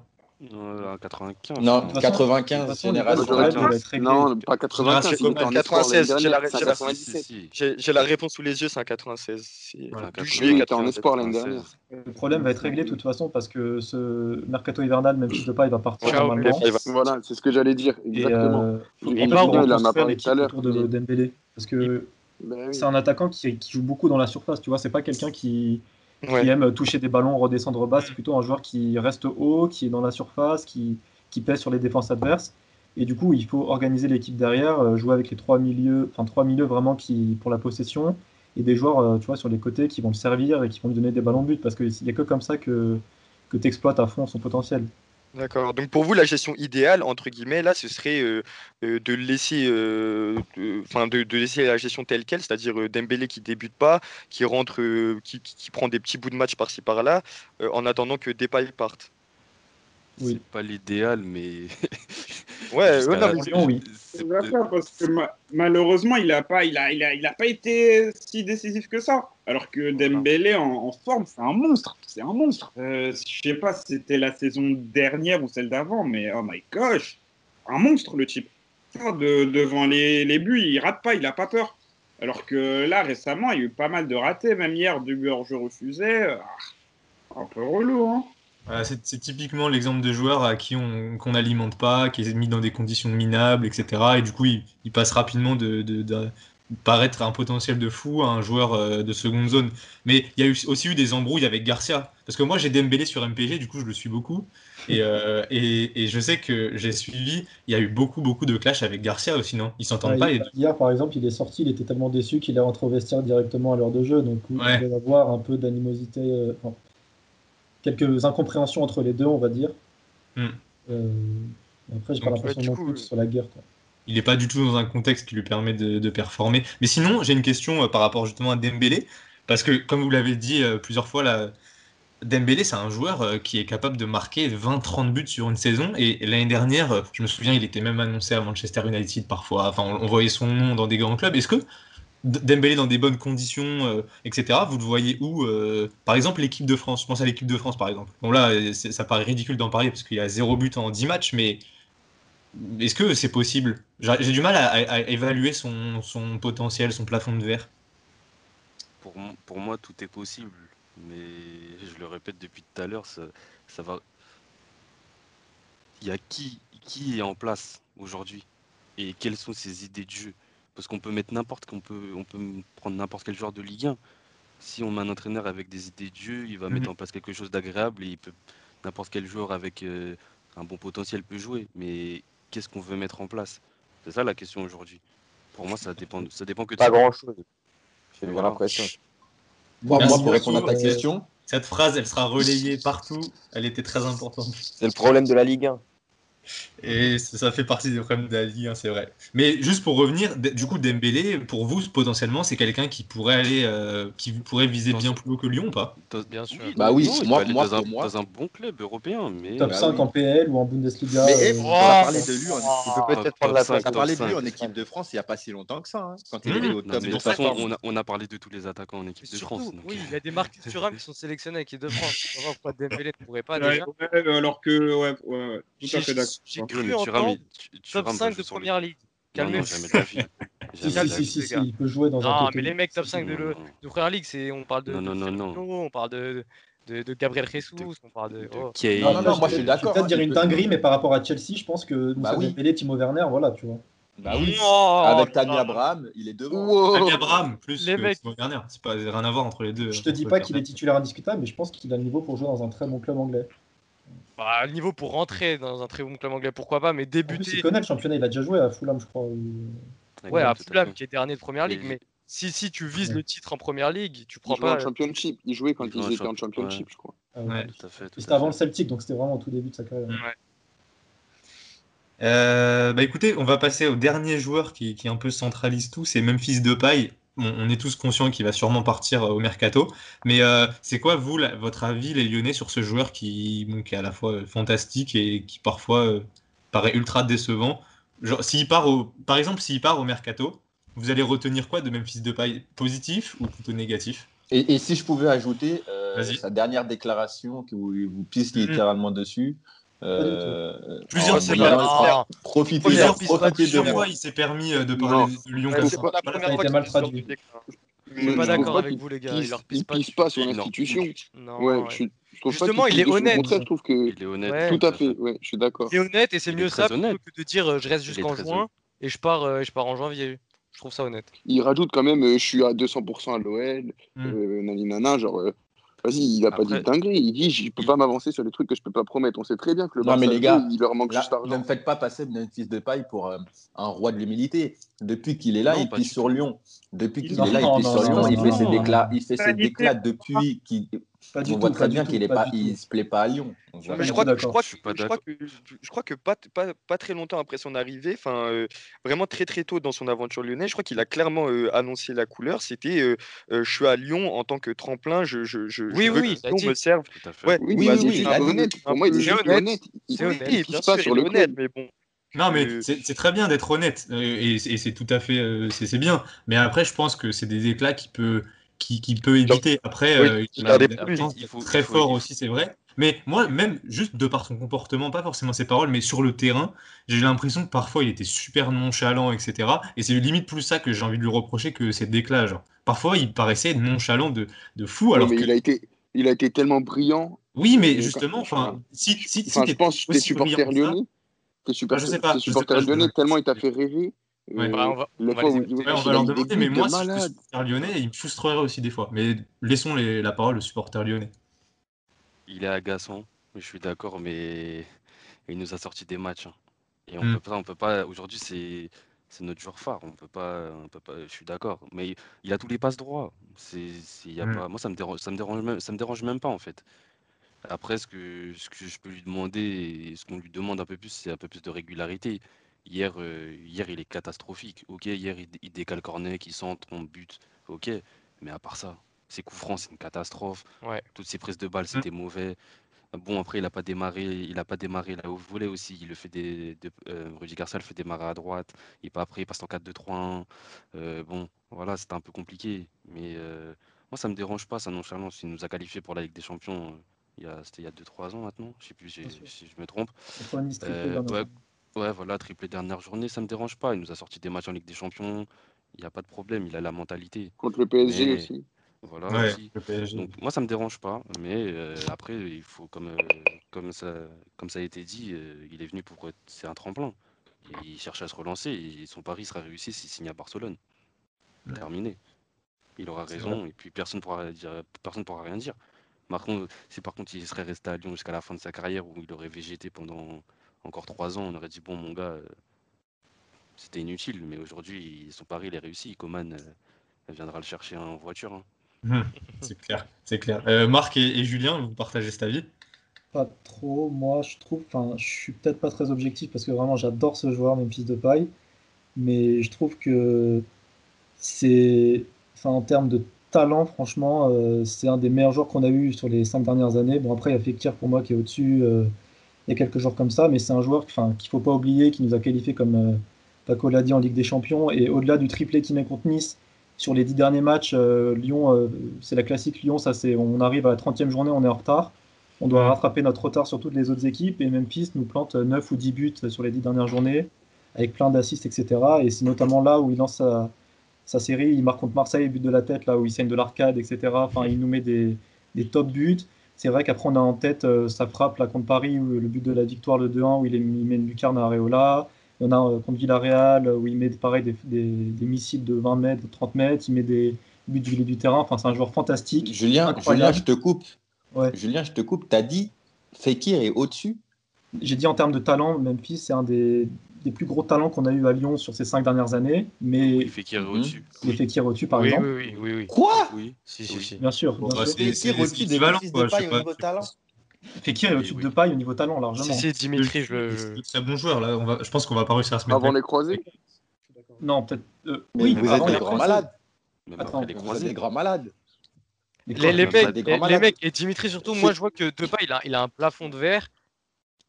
Speaker 6: Euh, 95.
Speaker 8: Non,
Speaker 6: je
Speaker 7: De
Speaker 6: crois.
Speaker 7: de
Speaker 8: 95,
Speaker 7: toute façon,
Speaker 8: général.
Speaker 7: le problème, il va être réglé.
Speaker 12: non, pas 95, il était en espoir l'année
Speaker 13: 96, j'ai la,
Speaker 12: dernière, c'est
Speaker 13: j'ai
Speaker 12: en
Speaker 13: la-
Speaker 12: 97.
Speaker 6: Si, si.
Speaker 13: j'ai- j'ai la réponse sous les yeux, c'est un 96. C'est
Speaker 6: Voilà,
Speaker 13: 12
Speaker 12: Lui,
Speaker 13: juillet
Speaker 12: il était en
Speaker 13: 96.
Speaker 12: espoir l'année
Speaker 6: 96.
Speaker 12: dernière.
Speaker 7: Le problème va être réglé de toute façon parce que ce mercato hivernal, même si de pas, il va partir
Speaker 13: Ciao,
Speaker 7: normalement.
Speaker 13: il va-
Speaker 12: Voilà, c'est ce que j'allais dire, exactement.
Speaker 7: euh,
Speaker 12: Et il en a
Speaker 7: reconstruire
Speaker 12: parlé tout à l'heure.
Speaker 7: autour de Dembélé. Parce que
Speaker 12: Ben
Speaker 7: c'est un attaquant qui, qui joue beaucoup dans la surface, tu vois. C'est pas quelqu'un qui, qui aime toucher des ballons, redescendre bas. C'est plutôt un joueur qui reste haut, qui est dans la surface, qui, qui pèse sur les défenses adverses. Et du coup, il faut organiser l'équipe derrière, euh, jouer avec les trois milieux, enfin trois milieux vraiment qui pour la possession et des joueurs, euh, tu vois, sur les côtés qui vont le servir et qui vont lui donner des ballons de but parce qu'il n'y a que comme ça que, que tu exploites à fond son potentiel.
Speaker 13: D'accord. Donc pour vous, la gestion idéale, entre guillemets, là, ce serait euh, euh, de laisser, euh, de, laisser la gestion telle quelle, c'est-à-dire Dembélé qui débute pas, qui rentre, qui, prend des petits bouts de match par-ci par-là, en attendant que Depay parte.
Speaker 7: Oui.
Speaker 6: C'est pas l'idéal, mais.
Speaker 13: Ouais, ouais, non,
Speaker 6: la-
Speaker 13: mais
Speaker 7: oui.
Speaker 10: Parce que ma- malheureusement, il n'a pas, il a, il, a, il a pas été si décisif que ça. Alors que Dembélé en, en forme, c'est un monstre. C'est un monstre. Euh, je sais pas si c'était la saison dernière ou celle d'avant, mais oh my gosh, un monstre le type. De- devant les, les buts, il rate pas, il a pas peur. Alors que là, récemment, il y a eu pas mal de ratés, même hier, deux buts hors jeu refusés. Ah, un peu relou, hein.
Speaker 1: Voilà, c'est c'est typiquement l'exemple de joueur à qui on qu'on n'alimente pas, qui est mis dans des conditions minables, etc. Et du coup, il, il passe rapidement de, de- de paraître un potentiel de fou à un joueur euh, de seconde zone. Mais il y a eu, aussi eu des embrouilles avec Garcia. Parce que moi, j'ai Dembélé sur MPG, du coup, je le suis beaucoup. Et, euh, et, et je sais que j'ai suivi, il y a eu beaucoup, beaucoup de clash avec Garcia aussi, non? Ils s'entendent
Speaker 7: Ouais,
Speaker 1: pas.
Speaker 7: hier-
Speaker 1: et-
Speaker 7: Hier, par exemple, il est sorti, il était tellement déçu qu'il est rentré au vestiaire directement à l'heure de jeu. Donc, il doit y avoir un peu d'animosité, euh, enfin, quelques incompréhensions entre les deux, on va dire.
Speaker 1: Hmm.
Speaker 7: Euh, après, j'ai pas l'impression
Speaker 13: ouais,
Speaker 7: non
Speaker 13: coup,
Speaker 7: plus que ce soit la guerre. Quoi.
Speaker 1: il n'est pas du tout dans un contexte qui lui permet de, de performer. Mais sinon, j'ai une question euh, par rapport justement à Dembélé, parce que comme vous l'avez dit euh, plusieurs fois, là, Dembélé, c'est un joueur euh, qui est capable de marquer 20-30 buts sur une saison. Et, et l'année dernière, euh, je me souviens, il était même annoncé à Manchester United parfois. Enfin, on, on voyait son nom dans des grands clubs. Est-ce que Dembélé dans des bonnes conditions, euh, etc., vous le voyez où euh, Par exemple, l'équipe de France. Je pense à l'équipe de France, par exemple. Bon, là, ça paraît ridicule d'en parler parce qu'il y a zéro but en 10 matchs, mais est-ce que c'est possible? J'ai du mal à, évaluer son, potentiel, son plafond de verre.
Speaker 6: Pour, pour moi, tout est possible. Mais je le répète depuis tout à l'heure, ça, ça va. Il y a qui, qui est en place aujourd'hui? Et quelles sont ses idées de jeu? Parce qu'on peut mettre n'importe qu'on peut, on peut prendre n'importe quel joueur de Ligue 1. Si on met un entraîneur avec des idées de jeu, il va
Speaker 1: Mhm.
Speaker 6: mettre en place quelque chose d'agréable et il peut n'importe quel joueur avec euh, un bon potentiel peut jouer. Mais qu'est-ce qu'on veut mettre en place? C'est ça la question aujourd'hui. Pour moi, ça dépend, ça dépend que de
Speaker 8: Pas
Speaker 6: ça.
Speaker 8: grand-chose. J'ai
Speaker 6: Voilà.
Speaker 8: l'impression. Moi,
Speaker 1: Merci
Speaker 8: moi, pour répondre à ta question,
Speaker 1: Cette phrase, elle sera relayée partout. Elle était très importante.
Speaker 14: C'est le problème de la Ligue 1.
Speaker 1: Et ça fait partie des problèmes de la Ligue, hein, c'est vrai. Mais juste pour revenir, du coup, Dembélé, pour vous, potentiellement, c'est quelqu'un qui pourrait aller, euh, qui pourrait viser bien plus haut que Lyon ou pas?
Speaker 9: Bien sûr.
Speaker 8: Bah oui,
Speaker 6: Non,
Speaker 8: moi- moi,
Speaker 6: dans, un,
Speaker 8: pour moi-
Speaker 6: dans un bon club européen. Mais
Speaker 11: Top
Speaker 8: bah
Speaker 11: 5
Speaker 8: oui.
Speaker 11: en PL ou en Bundesliga.
Speaker 8: Mais eh,
Speaker 11: euh,
Speaker 8: on va parler
Speaker 11: top
Speaker 8: de lui, en-
Speaker 6: Top-
Speaker 13: peut peut-être prendre la
Speaker 6: cinq,
Speaker 13: place.
Speaker 8: on a parlé de lui en équipe de France il n'y a pas si longtemps que ça, hein, quand il
Speaker 1: Mmh.
Speaker 8: était au
Speaker 6: Non,
Speaker 8: top
Speaker 6: mais
Speaker 8: de
Speaker 6: toute façon, on a, on a parlé de tous les attaquants en équipe de France. Donc,
Speaker 9: oui,
Speaker 6: euh,
Speaker 9: il y a des Marcus Thuram qui sont sélectionnés avec l'équipe de France. Dembélé ne pourrait pas déjà.
Speaker 10: alors que, ouais, tout à fait d'accord.
Speaker 9: J'ai cru entendre top
Speaker 6: Thuram va
Speaker 9: 5
Speaker 6: jouer
Speaker 9: de première ligue. Calmez-vous.
Speaker 11: Si, si, si, si, il peut jouer dans un
Speaker 9: Non, mais les mecs top
Speaker 11: Si,
Speaker 9: 5
Speaker 11: si.
Speaker 9: de, le, de première ligue, c'est on parle de,
Speaker 6: Non,
Speaker 9: de
Speaker 6: non, non, non.
Speaker 9: On parle de, de, de Gabriel Jesus, on parle de. oh.
Speaker 8: Non, non, non, moi je suis d'accord.
Speaker 11: peut-être
Speaker 8: hein,
Speaker 11: dire
Speaker 8: il
Speaker 11: une dinguerie, mais par rapport à Chelsea, je pense que
Speaker 8: Bah oui.
Speaker 11: Dembélé, Timo Werner, voilà, tu vois.
Speaker 8: Bah oui.
Speaker 9: Oh,
Speaker 8: Avec Tammy
Speaker 9: là là.
Speaker 8: Abraham, il est devant.
Speaker 12: Wow.
Speaker 1: Tammy Abraham, plus
Speaker 9: Les
Speaker 1: que
Speaker 9: mecs.
Speaker 1: Timo Werner. C'est pas rien à voir entre les deux.
Speaker 11: Je te dis pas qu'il est titulaire indiscutable, mais je pense qu'il a le niveau pour jouer dans un très bon club anglais.
Speaker 9: Bah, le niveau pour rentrer dans un très bon club anglais, pourquoi pas, mais
Speaker 11: plus, il
Speaker 9: débuter.
Speaker 11: connaît le championnat, il a déjà joué à Fulham, je crois. ou-
Speaker 9: Ouais, à Fulham qui est dernier de première ligue, mais si, si tu vises
Speaker 11: Ouais.
Speaker 9: le titre en première ligue, tu prends
Speaker 12: Il en
Speaker 9: pas.
Speaker 12: championship. Il jouait quand
Speaker 6: Il jouait en
Speaker 12: ils étaient en
Speaker 6: champ-
Speaker 12: championship,
Speaker 6: ouais.
Speaker 12: je crois.
Speaker 11: Ah ouais.
Speaker 1: Ouais.
Speaker 6: Tout à fait. tout
Speaker 11: Et
Speaker 6: à
Speaker 11: C'était avant
Speaker 6: fait.
Speaker 11: le Celtic, donc c'était vraiment au tout début de sa carrière.
Speaker 1: Euh, bah écoutez, on va passer au dernier joueur qui, qui un peu centralise tout, c'est Memphis Depay. On, est tous conscients qu'il va sûrement partir euh, au mercato, mais euh, c'est quoi vous, la- votre avis, les Lyonnais, sur ce joueur qui, bon, qui est à la fois euh, fantastique et qui parfois euh, paraît ultra décevant? Genre, s'il part au, par exemple, s'il part au mercato, vous allez retenir quoi de Memphis Depay, positif ou plutôt négatif?
Speaker 8: Et, et si je pouvais ajouter euh, sa dernière déclaration qui vous, vous pisse
Speaker 1: Mhm.
Speaker 8: littéralement dessus. Euh,
Speaker 1: Plusieurs fois,
Speaker 9: Ah,
Speaker 8: profitez, de
Speaker 1: plusieurs
Speaker 8: moi.
Speaker 1: fois, il s'est permis euh, de parler de Lyon
Speaker 12: Ouais,
Speaker 1: comme
Speaker 12: c'est
Speaker 1: ça.
Speaker 12: pas-
Speaker 9: la
Speaker 1: Voilà.
Speaker 9: première
Speaker 11: a
Speaker 9: fois
Speaker 11: été
Speaker 9: qu'il
Speaker 11: mal traduit.
Speaker 9: Je suis pas d'accord avec vous, les gars.
Speaker 12: pisse-
Speaker 9: Il leur pisse
Speaker 12: il
Speaker 9: pas
Speaker 12: pisse
Speaker 9: dessus.
Speaker 12: pas sur l'institution.
Speaker 9: Non,
Speaker 12: Ouais,
Speaker 9: ouais.
Speaker 12: je,
Speaker 9: Justement,
Speaker 12: pas qu'il
Speaker 9: il est honnête.
Speaker 12: Je trouve que.
Speaker 6: Il est honnête.
Speaker 9: Ouais.
Speaker 12: Tout à fait, ouais, je suis d'accord.
Speaker 9: Il est honnête et c'est mieux ça plutôt que de dire euh, je reste jusqu'en juin
Speaker 6: honnête.
Speaker 9: et je pars, euh, je pars en janvier. Je trouve ça honnête.
Speaker 12: Il rajoute quand même, euh, je suis à 200% à l'OL,
Speaker 1: Mm.
Speaker 12: euh, nani nana, genre, euh, vas-y, il a pas dit
Speaker 6: Après-
Speaker 12: de dinguerie. Il dit, je peux pas m'avancer sur des trucs que je peux pas promettre. On sait très bien que le
Speaker 8: Non, mais
Speaker 12: Barça,
Speaker 8: les gars,
Speaker 12: il leur manque
Speaker 8: Là,
Speaker 12: juste
Speaker 8: ne
Speaker 12: l'argent.
Speaker 8: me faites pas passer Memphis Depay pour euh, un roi de l'humilité. Depuis qu'il est là,
Speaker 6: Non,
Speaker 8: il pisse sur. Lyon. Depuis qu'il est là, il pisse sur Lyon. Il fait ses déclats, il fait ses déclats depuis qu'il.
Speaker 11: Pas du
Speaker 8: On
Speaker 11: tout,
Speaker 8: voit très bien qu'il est
Speaker 11: tout.
Speaker 8: se plaît pas à Lyon.
Speaker 11: Je
Speaker 13: crois, que, je
Speaker 11: d'accord.
Speaker 13: crois, que-
Speaker 6: pas
Speaker 13: je crois que, je crois que pas, pas, pas très longtemps après son arrivée, enfin euh, vraiment très très tôt dans son aventure lyonnaise, je crois qu'il a clairement euh, annoncé la couleur. C'était euh, euh, je suis à Lyon en tant que tremplin, je, je, je,
Speaker 9: Oui,
Speaker 13: je veux
Speaker 9: oui,
Speaker 13: que Lyon me serve. Ouais,
Speaker 12: Oui,
Speaker 8: Oui,
Speaker 12: bah,
Speaker 8: oui,
Speaker 12: il est honnête. Pour moi, il est
Speaker 13: honnête.
Speaker 12: Il,
Speaker 13: bien
Speaker 12: pas sur
Speaker 13: est
Speaker 12: le
Speaker 13: honnête, mais bon.
Speaker 1: Non, mais
Speaker 13: Euh,
Speaker 1: c'est très bien d'être honnête euh, et, c'est tout à fait c'est bien. Mais après, je pense que c'est des éclats qui peut qui, qui peut éviter. Après,
Speaker 13: Oui,
Speaker 1: euh, il a
Speaker 13: des
Speaker 1: il a
Speaker 13: plus.
Speaker 1: la chance
Speaker 6: Il
Speaker 1: d'être
Speaker 6: faut-
Speaker 1: très
Speaker 6: il faut-
Speaker 1: fort aussi, c'est vrai. Mais moi, même juste de par son comportement, pas forcément ses paroles, mais sur le terrain, j'ai l'impression que parfois il était super nonchalant, etc. Et c'est limite plus ça que j'ai envie de lui reprocher que ses déclats. genre. Parfois, il paraissait nonchalant de, de fou, alors
Speaker 12: mais
Speaker 1: que
Speaker 12: il a été, il a été tellement brillant.
Speaker 1: oui, mais justement, enfin, si si si
Speaker 12: je pense que t'es
Speaker 1: aussi
Speaker 12: supporter
Speaker 1: brillant que ça-
Speaker 12: lyonnais. T'es super,
Speaker 1: je sais pas,
Speaker 12: t'es
Speaker 1: je sais
Speaker 12: supporter
Speaker 1: pas, je-
Speaker 12: lyonnais tellement il t'a fait rêver.
Speaker 1: Ouais.
Speaker 9: Bah, on va- on
Speaker 12: où
Speaker 1: Ouais, on leur demander, mais moi,
Speaker 12: de
Speaker 1: si
Speaker 12: malade.
Speaker 1: supporter lyonnais, il me frustrerait aussi des fois. Mais laissons les- la parole aux supporters lyonnais.
Speaker 6: Il est agaçant, je suis d'accord, mais il nous a sorti des matchs. hein. Et on
Speaker 1: Mm.
Speaker 6: peut pas, on peut pas. Aujourd'hui, c'est c'est notre joueur phare. On peut pas, on peut pas. Je suis d'accord, mais il a tous les passes droits. C'est, c'est- y a
Speaker 1: Mm.
Speaker 6: pas. Moi, ça me dérange, ça me dérange même, ça me dérange même pas en fait. Après, ce que, ce que je peux lui demander, et ce qu'on lui demande un peu plus, c'est un peu plus de régularité. Hier, euh, hier, il est catastrophique. Ok, hier, il, il décale cornet, il centre, on bute. Ok, mais à part ça, ses coups francs, c'est une catastrophe.
Speaker 9: Ouais.
Speaker 6: Toutes ses prises de balles, c'était mauvais. Bon, après, il n'a pas démarré, il a pas démarré là où vous voulez aussi. Il le fait des, de, euh, Rudy Garcia le fait démarrer à droite. Il pas après, il passe en 4-2-3-1. Euh, bon, voilà, c'était un peu compliqué. Mais euh, moi, ça me dérange pas, sa nonchalance. Il nous a qualifié pour la Ligue des Champions. il y a, c'était il y a 2-3 ans maintenant. Je sais plus si je me trompe.
Speaker 11: 90 triplés dernière
Speaker 6: ouais, voilà, triplé dernière journée, ça me dérange pas. Il nous a sorti des matchs en Ligue des Champions. Il n'y a pas de problème, il a la mentalité.
Speaker 12: Contre le PSG
Speaker 6: Mais-
Speaker 12: aussi.
Speaker 6: Voilà,
Speaker 1: Ouais,
Speaker 6: aussi.
Speaker 1: le PSG.
Speaker 6: Donc moi ça me dérange pas, mais euh, après il faut comme euh, comme ça comme ça a été dit, euh, il est venu pour être- c'est un tremplin. Il cherche à se relancer et son pari sera réussi s'il signe à Barcelone. Terminé. Il aura raison et puis personne pourra dire personne pourra rien dire. Par contre, si par contre il serait resté à Lyon jusqu'à la fin de sa carrière où il aurait végété pendant encore trois ans, on aurait dit bon mon gars, euh, c'était inutile. Mais aujourd'hui son pari il est réussi. Coman euh, viendra le chercher en voiture. hein.
Speaker 1: Hum, c'est clair, c'est clair. Euh, Marc et, et Julien, vous partagez cet avis?
Speaker 7: Pas trop. Moi, je trouve, enfin, je suis peut-être pas très objectif parce que vraiment, j'adore ce joueur, Memphis Depay, mais je trouve que c'est, enfin, en termes de talent, franchement, euh, c'est un des meilleurs joueurs qu'on a eu sur les cinq dernières années. Bon, après, il y a Fekir pour moi qui est au-dessus. euh, il y a quelques joueurs comme ça, mais c'est un joueur, qu'il faut pas oublier, qui nous a qualifié comme euh, Paco l'a dit en Ligue des Champions, et au-delà du triplé qu'il met contre Nice. Sur les dix derniers matchs, euh, Lyon, euh, c'est la classique Lyon, ça c'est, on arrive à la 30e journée, on est en retard. On doit rattraper notre retard sur toutes les autres équipes et Memphis nous plante 9 ou 10 buts sur les 10 dernières journées avec plein d'assists, etc. Et c'est notamment là où il lance sa, sa série. Il marque contre Marseille, but de la tête, là où il saigne de l'arcade, etc. Enfin, il nous met des, des top buts. C'est vrai qu'après, on a en tête euh, sa frappe là, contre Paris, où, le but de la victoire, le 2-1, où il, est- il met une lucarne à Areola. Il y en a euh, contre Villarreal, où il met pareil des, des, des missiles de 20 mètres, de 30 mètres. Il met des buts du milieu du terrain. Enfin, c'est un joueur fantastique.
Speaker 8: Julien. Julien, je te coupe.
Speaker 7: Ouais.
Speaker 8: Julien, je te coupe. T'as dit Fekir est au-dessus?
Speaker 7: J'ai dit en termes de talent, Memphis, c'est un des, des plus gros talents qu'on a eu à Lyon sur ces cinq dernières années. Mais
Speaker 6: Fekir est au-dessus.
Speaker 7: Les Fekir au-dessus, par
Speaker 6: oui,
Speaker 7: exemple.
Speaker 6: oui, oui, oui, oui.
Speaker 8: Quoi?
Speaker 6: Oui, si, si, si.
Speaker 7: Bien sûr.
Speaker 1: Bon,
Speaker 7: bien
Speaker 1: bah,
Speaker 7: sûr.
Speaker 1: c'est équivalent, quoi, je sais pas.
Speaker 7: Fekir est au-dessus de paille au niveau talent, largement.
Speaker 9: Si, si, Dimitri, je le.
Speaker 1: Très bons joueurs là. On va, je pense qu'on va pas réussir à se mettre.
Speaker 12: Avant les croisés
Speaker 7: Non, peut-être. euh,
Speaker 8: Mais
Speaker 7: oui,
Speaker 8: vous
Speaker 7: avant
Speaker 8: êtes des
Speaker 7: les
Speaker 8: grands malades.
Speaker 7: Attends,
Speaker 6: les
Speaker 8: Vous êtes
Speaker 6: croisés.
Speaker 8: des grands malades.
Speaker 7: Les
Speaker 9: Les, les mecs,
Speaker 8: des grands
Speaker 9: les, les mecs, et Dimitri surtout, moi je vois que Depay il a, il a un plafond de verre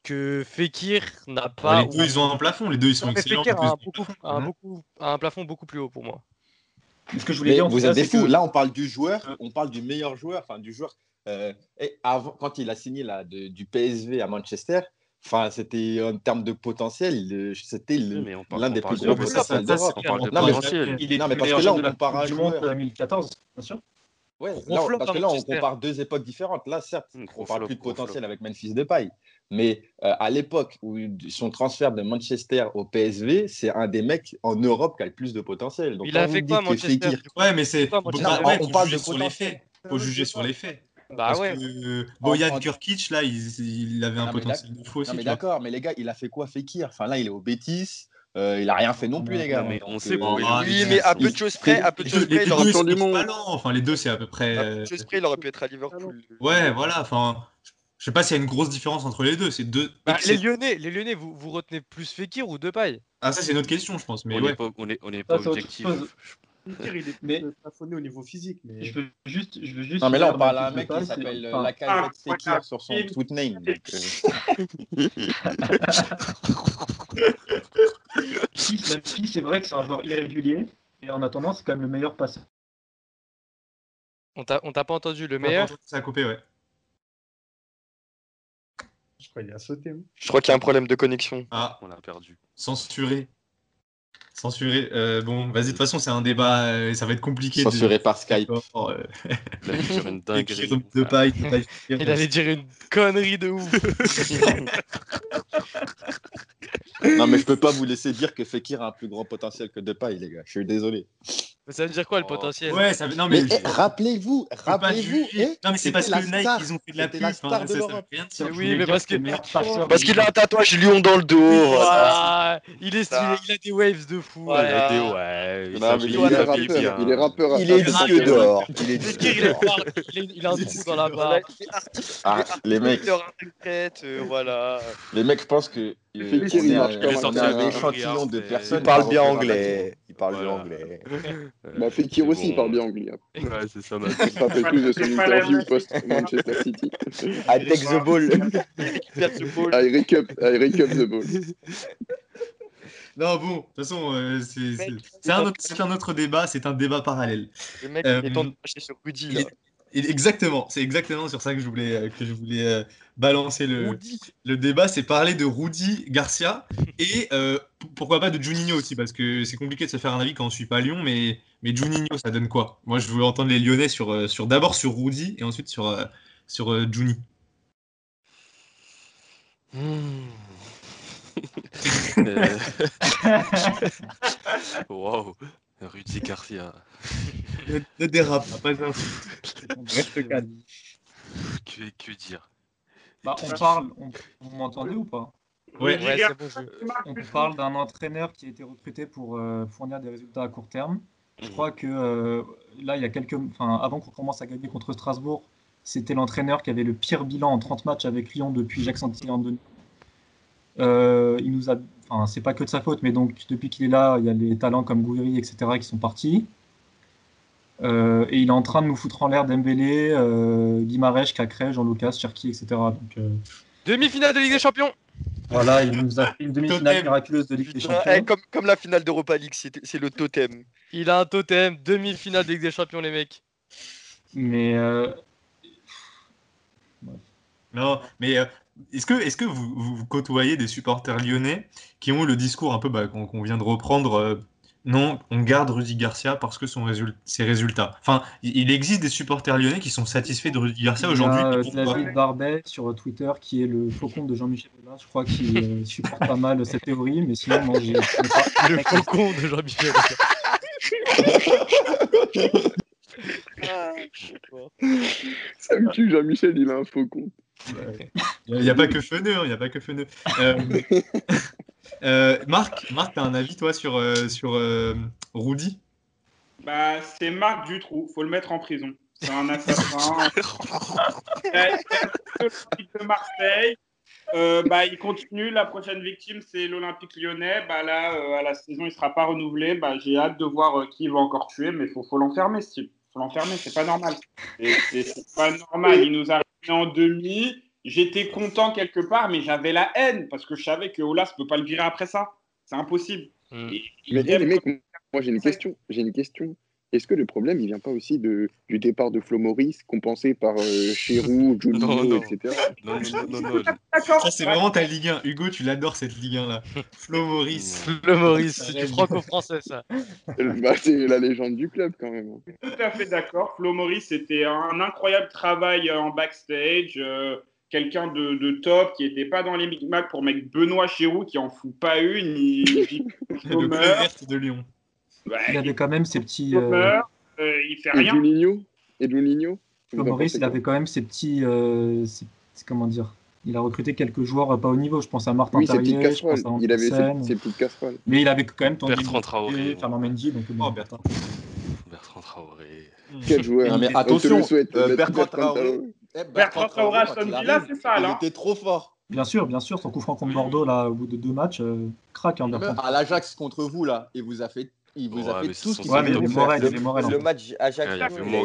Speaker 9: que Fekir n'a pas.
Speaker 1: les deux, ils ont un plafond. Les deux, ils sont
Speaker 9: Non,
Speaker 1: excellents.
Speaker 9: Fekir a un, beaucoup, a un, beaucoup, a un plafond beaucoup plus haut pour moi.
Speaker 7: Ce que je voulais
Speaker 8: Mais
Speaker 7: dire,
Speaker 8: vous êtes des
Speaker 7: c'est
Speaker 8: fous.
Speaker 7: que-
Speaker 8: Là, on parle du joueur, on parle du meilleur joueur, enfin du joueur. euh, et avant, quand il a signé là, de- du PSV à Manchester, enfin c'était en termes de potentiel, c'était l'un des plus gros
Speaker 6: ça, ça,
Speaker 8: potentiels d'Europe. Non, mais-
Speaker 6: potentiel.
Speaker 7: Il est
Speaker 8: non, mais
Speaker 7: le
Speaker 8: parce que là, on compare un joueur.
Speaker 7: 2014, bien sûr.
Speaker 8: Ouais, là, parce que là, on compare deux époques différentes. Là, certes, on parle plus de potentiel avec Memphis Depay. Mais euh, à l'époque où son transfert de Manchester au PSV, c'est un des mecs en Europe qui a le plus de potentiel. Donc,
Speaker 9: Il a fait quoi Manchester?
Speaker 1: Ouais, mais c'est.
Speaker 8: On parle
Speaker 1: juger
Speaker 8: de
Speaker 1: sur les faits. Faut juger sur les faits.
Speaker 9: Bah
Speaker 1: Parce
Speaker 9: ouais.
Speaker 1: que Boyan
Speaker 8: En- en-
Speaker 1: Kurkic, là, il, il avait un
Speaker 8: Non,
Speaker 1: potentiel de fou aussi.
Speaker 8: Non, mais d'accord, mais les gars, il a fait quoi Fekir? Enfin, là, il est au Bétis. euh, il a rien fait non plus, les gars.
Speaker 6: Mais on sait
Speaker 8: euh,
Speaker 6: pourquoi il est
Speaker 1: Ah,
Speaker 13: Oui,
Speaker 1: il-
Speaker 13: mais à peu
Speaker 8: il-
Speaker 13: de choses près, à peu de
Speaker 1: Les
Speaker 13: choses
Speaker 1: deux,
Speaker 13: près, il aurait pu-.
Speaker 1: Enfin, les deux, c'est à peu près.
Speaker 13: à peu
Speaker 1: euh,
Speaker 13: de choses près, il aurait pu être à Liverpool.
Speaker 1: Ouais, voilà. Enfin, je sais pas s'il y a une grosse différence entre les deux. C'est deux.
Speaker 9: Bah, les Lyonnais, les Lyonnais, vous, vous retenez plus Fekir ou Depay?
Speaker 1: Ah, ça, c'est une autre question, je pense. Mais
Speaker 6: On n'est
Speaker 1: ouais.
Speaker 6: pas, on est, on est pas objectif.
Speaker 11: Fekir, il est
Speaker 7: Mais-
Speaker 11: plafonné au niveau physique. Mais...
Speaker 7: Je veux juste, je veux juste.
Speaker 8: Non, mais là, on parle à un mec qui s'appelle euh,
Speaker 7: enfin,
Speaker 8: Lacazette
Speaker 10: Ah,
Speaker 8: Fekir sur son tweet name. donc, euh,
Speaker 7: Memphis, c'est vrai que c'est un joueur irrégulier. Et en attendant, c'est quand même le meilleur passeur.
Speaker 9: On t'a on t'a pas entendu le meilleur?
Speaker 1: Ça a coupé, ouais.
Speaker 11: Je crois qu'il a sauté. hein.
Speaker 13: Je crois qu'il y a un problème de connexion.
Speaker 1: Ah,
Speaker 6: On a perdu.
Speaker 1: censuré. Censuré. Euh, bon, vas-y, de toute façon, c'est un débat. euh, ça va être compliqué. de-
Speaker 8: Censuré par Skype.
Speaker 1: Oh, euh,
Speaker 6: Il a dû dire une dinguerie.
Speaker 1: de paille, de paille.
Speaker 9: Il allait dire une connerie de ouf.
Speaker 8: Non, mais je peux pas vous laisser dire que Fekir a un plus grand potentiel que Depay, les gars. Je suis désolé.
Speaker 9: Mais ça veut dire quoi le
Speaker 6: Oh.
Speaker 9: potentiel
Speaker 1: Ouais, ça, non, mais.
Speaker 8: Mais eh, rappelez-vous, rappelez-vous. eh,
Speaker 1: non, mais c'est parce que Nike,
Speaker 8: star-
Speaker 1: ils ont fait de la pub.
Speaker 8: la
Speaker 1: enfin,
Speaker 8: star de
Speaker 1: ça- ça veut
Speaker 8: l'Europe.
Speaker 9: Oui, mais parce que-
Speaker 7: le meilleur passeur
Speaker 13: Parce
Speaker 7: de-
Speaker 13: qu'il a un tatouage Lyon dans le dos. voilà.
Speaker 9: Ah, il est stylé, il a des waves de fou.
Speaker 13: Voilà.
Speaker 6: Il a des- ouais, il
Speaker 8: Non, mais
Speaker 12: Il
Speaker 8: il
Speaker 12: est rappeur.
Speaker 6: bien.
Speaker 12: Il est rappeur.
Speaker 8: Il est disque d'or. Il est
Speaker 9: est
Speaker 8: d'or.
Speaker 9: il, a un trou dans la
Speaker 13: Voilà, artiste,
Speaker 8: Ah, les mecs.
Speaker 13: euh, voilà.
Speaker 8: Les mecs pensent que euh,
Speaker 12: il
Speaker 8: est un-
Speaker 12: un
Speaker 8: est un échantillon de
Speaker 6: Il
Speaker 8: personnes.
Speaker 13: Il parle bien anglais. Il parle bien
Speaker 6: Voilà.
Speaker 13: anglais.
Speaker 12: Bah, Fekir aussi,
Speaker 6: bon.
Speaker 12: parle bien anglais. hein.
Speaker 6: Ouais, c'est ça. ma-
Speaker 12: Je me rappelle plus de son
Speaker 10: pas
Speaker 12: interview post-Manchester City.
Speaker 13: I take the ball. Récupère the ball.
Speaker 12: I recap, I recap the ball.
Speaker 1: Non, bon, de toute façon, euh, c'est un, un autre débat, c'est un débat parallèle.
Speaker 13: Le mec,
Speaker 1: Euh,
Speaker 13: il est temps de marcher sur Rudy,
Speaker 1: Il
Speaker 13: là.
Speaker 1: est- exactement, c'est exactement sur ça que je voulais, euh, que je voulais euh, balancer le,
Speaker 13: Rudy.
Speaker 1: le débat, c'est parler de Rudy Garcia et euh, pourquoi pas de Juninho aussi, parce que c'est compliqué de se faire un avis quand on suit pas Lyon, mais, mais Juninho, ça donne quoi? Moi, je voulais entendre les Lyonnais sur, sur d'abord sur Rudy et ensuite sur, sur euh, Juni.
Speaker 6: Hmm. Euh, Waouh, Rudy Garcia.
Speaker 1: Ne, ne dérape pas, pas un Reste calme.
Speaker 6: Que, que dire?
Speaker 7: Bah, on parle, on, vous m'entendez ou pas?
Speaker 1: Ouais,
Speaker 9: Ouais, c'est bon, je-
Speaker 7: On parle d'un entraîneur qui a été recruté pour euh, fournir des résultats à court terme. Je crois que euh, là, il y a quelques, enfin, avant qu'on commence à gagner contre Strasbourg, C'était l'entraîneur qui avait le pire bilan en 30 matchs avec Lyon depuis Jacques Santillon. Euh, il nous a, enfin, c'est pas que de sa faute, mais donc depuis qu'il est là, il y a des talents comme Gouiri, etc., qui sont partis. Euh, et il est en train de nous foutre en l'air Dembélé, euh, Guimarães, Cacré, Jean-Lucas, Cherki, etc. Donc, euh,
Speaker 9: Demi-finale de Ligue des Champions.
Speaker 7: voilà, il nous a fait une demi-finale miraculeuse de Ligue des Champions.
Speaker 13: eh, comme, comme la finale d'Europa League, c'est c'est le totem.
Speaker 9: Il a un totem, demi-finale de Ligue des Champions, les mecs.
Speaker 7: Mais euh,
Speaker 1: Non, mais euh, est-ce que, est-ce que vous, côtoyez des supporters lyonnais qui ont le discours un peu bah, qu'on qu'on vient de reprendre euh, Non, on garde Rudy Garcia parce que son résul- ses résultats. Enfin, il existe des supporters lyonnais qui sont satisfaits de Rudy Garcia aujourd'hui.
Speaker 7: Il y a, euh, David Barbet sur Twitter, qui est le faucon de Jean-Michel Aulas, je crois qu'il euh, supporte pas mal cette théorie, mais sinon, non, j'ai.
Speaker 9: Le faucon de Jean-Michel.
Speaker 12: Ça me tue, Jean-Michel, il a un faux compte.
Speaker 1: Il n'y a, pas que Feneux, hein, il n'y a pas que Feneux. Euh, euh, Marc, Marc, tu as un avis toi sur, euh, sur euh, Rudy?
Speaker 10: Bah, c'est Marc Dutroux, faut le mettre en prison. C'est un assassin. De Marseille. Euh, bah, il continue. La prochaine victime, c'est l'Olympique lyonnais. Bah, là, euh, à la saison, il ne sera pas renouvelé. Bah, J'ai hâte de voir euh, qui il va encore tuer, mais il faut, faut l'enfermer, ce type. faut l'enfermer, c'est pas normal. C'est pas normal. Il nous a en demi. J'étais content quelque part, mais j'avais la haine parce que je savais que Olas ne peut pas le virer après ça. C'est impossible. Et-
Speaker 12: Mais
Speaker 10: il aime-
Speaker 12: les mecs, moi j'ai une question. J'ai une question. Est-ce que le problème, il vient pas aussi de, du départ de Flo Maurice, compensé par euh, Chérou, Juninho,
Speaker 6: Non, non.
Speaker 12: etc.
Speaker 6: Non, non, non, non.
Speaker 1: Ça, c'est vraiment ta Ligue 1. Hugo, tu l'adores cette Ligue 1 là. Flo Maurice.
Speaker 9: Le Maurice, c'est du franco-français, ça.
Speaker 12: Bah, c'est la légende du club quand même.
Speaker 10: Tout à fait d'accord. Flo Maurice, c'était un incroyable travail euh, en backstage. euh, Quelqu'un de, de top qui n'était pas dans les micmacs pour mettre Benoît Chéroux qui en fout pas une. Il, il,
Speaker 1: Le bleu verte de Lyon.
Speaker 10: Ouais,
Speaker 7: Il avait quand même ses petits. euh,
Speaker 10: euh, il fait
Speaker 12: Et
Speaker 10: rien.
Speaker 12: Et
Speaker 7: Maurice, il avait quand même ses petits. euh, ses- comment dire Il a recruté quelques joueurs euh, pas au niveau. Je pense à Martin
Speaker 12: Oui, ses petites
Speaker 7: Terrier, je
Speaker 12: casseroles.
Speaker 7: pense à
Speaker 12: Il avait ses, ses petites casseroles.
Speaker 7: Mais il avait quand même Tanguy
Speaker 6: Bertrand Traoré.
Speaker 7: Fernand Mendy. Donc, bon,
Speaker 1: Bertrand.
Speaker 6: Bertrand Traoré.
Speaker 12: Quel joueur
Speaker 8: Non, mais attention,
Speaker 12: souhaite,
Speaker 8: euh,
Speaker 12: Bertrand
Speaker 8: Bertrand Traoré. eh,
Speaker 10: Bertrand Traoré Aston
Speaker 8: il
Speaker 10: Villa, c'est ça,
Speaker 8: Il
Speaker 10: là.
Speaker 8: était trop fort.
Speaker 7: Bien sûr, bien sûr. Son coup franc contre Bordeaux, là, au bout de deux matchs, euh, craque. Hein, Bertrand.
Speaker 8: À l'Ajax contre vous, là, il vous a fait, il vous
Speaker 6: Ouais,
Speaker 8: a fait tout ce qu'il
Speaker 7: Ouais,
Speaker 14: Le match Ajax.
Speaker 6: Il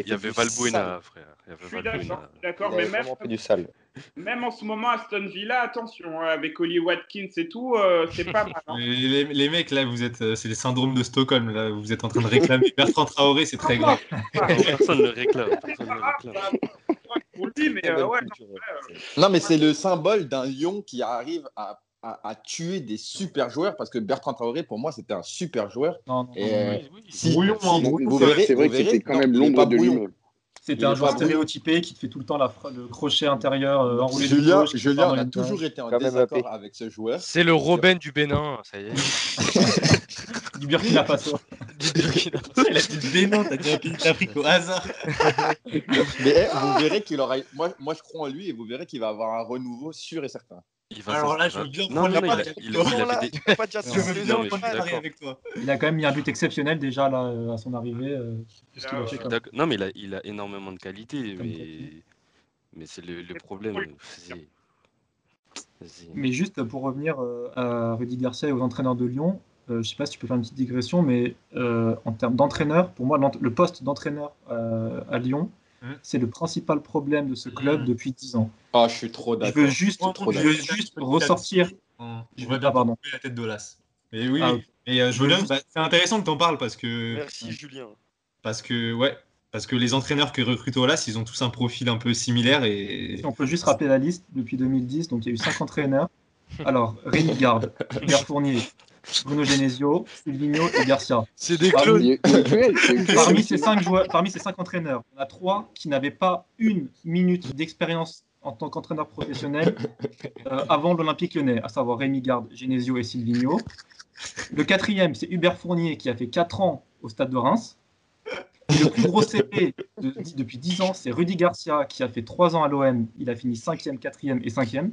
Speaker 6: y avait, Valbuena, frère. Il y
Speaker 10: Je
Speaker 6: avait
Speaker 10: suis d'accord,
Speaker 6: Valbuena.
Speaker 10: d'accord,
Speaker 14: Il
Speaker 10: mais même,
Speaker 14: du sale.
Speaker 10: même en ce moment, Aston Villa, attention, hein, avec Oli Watkins et tout, euh, c'est pas mal. hein.
Speaker 1: Les, les- les mecs là, vous êtes, euh, c'est le syndrome de Stockholm là. Vous êtes en train de réclamer Bertrand Traoré, c'est très grave.
Speaker 6: Personne ne le réclame. Personne ne le réclame.
Speaker 10: Euh, non,
Speaker 8: mais c'est le symbole d'un Lyon qui arrive à, à- à tuer des super joueurs parce que Bertrand Traoré, pour moi, c'était un super joueur.
Speaker 7: Non, non,
Speaker 8: Et
Speaker 7: non,
Speaker 8: euh,
Speaker 1: oui, oui.
Speaker 8: si,
Speaker 1: Brouillon,
Speaker 8: si-
Speaker 1: hein,
Speaker 8: vous verrez,
Speaker 12: C'est vrai que c'était quand même l'ombre de lui-même.
Speaker 7: C'était un joueur stéréotypé qui te fait tout le temps la le crochet intérieur euh, enroulé de
Speaker 8: Julien,
Speaker 7: gauche, qui
Speaker 8: Julien, a toujours été en désaccord avec ce joueur.
Speaker 9: C'est le Robin du Bénin, ça y est.
Speaker 7: du Burkina Faso.
Speaker 9: Du Burkina Faso.
Speaker 1: Il a dit le Bénin, t'as dit un pays d'Afrique au hasard.
Speaker 8: Mais eh, vous verrez qu'il aura. Moi, moi, je crois en lui et vous verrez qu'il va avoir un renouveau sûr et certain.
Speaker 6: Il va
Speaker 1: Alors là, je veux bien
Speaker 6: Non,
Speaker 1: prendre
Speaker 6: non,
Speaker 1: la part
Speaker 6: il a-
Speaker 7: quand même mis un but exceptionnel déjà là, euh, à son arrivée. euh,
Speaker 10: Ah, ouais.
Speaker 6: Non, mais il a, il a énormément de qualité,
Speaker 7: Comme
Speaker 6: mais, c'est le, le problème.
Speaker 7: Mais juste pour revenir euh, à Rudy Garcia et aux entraîneurs de Lyon, euh, je sais pas si tu peux faire une petite digression, mais euh, en termes d'entraîneur, pour moi, le poste d'entraîneur euh, à Lyon,
Speaker 1: Hmm.
Speaker 7: c'est le principal problème de ce club
Speaker 1: Hmm.
Speaker 7: depuis 10 ans.
Speaker 8: Ah, je suis trop
Speaker 7: Je
Speaker 8: d'accord.
Speaker 7: veux juste,
Speaker 8: trop
Speaker 7: je veux juste ressortir. Je veux
Speaker 1: bien
Speaker 7: pardon.
Speaker 1: la tête d'Olas. Mais oui,
Speaker 7: Ah,
Speaker 1: oui. euh, je veux bien. bah, c'est intéressant que t'en parles parce que
Speaker 13: Merci Julien.
Speaker 1: parce que ouais, parce que les entraîneurs que recrute Olas, ils ont tous un profil un peu similaire et
Speaker 7: Si on peut juste rappeler la liste depuis 2010, donc il y a eu 5 entraîneurs. Alors, Rémi Garde, Fournier, Bruno Genesio, Silvino et Garcia.
Speaker 9: C'est des
Speaker 7: Parmi-
Speaker 9: clones.
Speaker 7: Parmi ces cinq joueurs, parmi ces cinq entraîneurs, il y en a trois qui n'avaient pas une minute d'expérience en tant qu'entraîneur professionnel euh, avant l'Olympique lyonnais, à savoir Rémi Garde, Genesio et Silvino. Le quatrième, c'est Hubert Fournier qui a fait 4 ans au stade de Reims. Et le plus gros CP de- depuis 10 ans, c'est Rudy Garcia qui a fait 3 ans à l'OM. Il a fini 5e, 4e et 5e.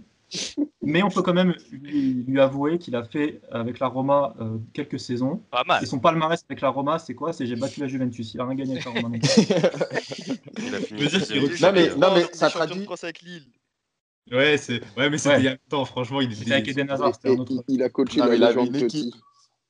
Speaker 7: Mais on peut quand même lui, lui avouer qu'il a fait avec la Roma euh, quelques saisons.
Speaker 9: Pas mal.
Speaker 7: Et son palmarès avec la Roma, c'est quoi? C'est j'ai battu la Juventus. Il a rien gagné avec la Roma. non plus.
Speaker 6: Il a fini
Speaker 8: Non, mais, non, mais ça traduit.
Speaker 13: France avec Lille.
Speaker 1: Ouais, c'est ouais, mais c'était
Speaker 7: Ouais.
Speaker 1: il y a longtemps, franchement. Il
Speaker 7: C'était avec
Speaker 1: était...
Speaker 7: Eden Hazard, c'était
Speaker 12: Et
Speaker 7: un autre.
Speaker 12: il, a coaché
Speaker 8: Non,
Speaker 12: la
Speaker 8: il une équipe.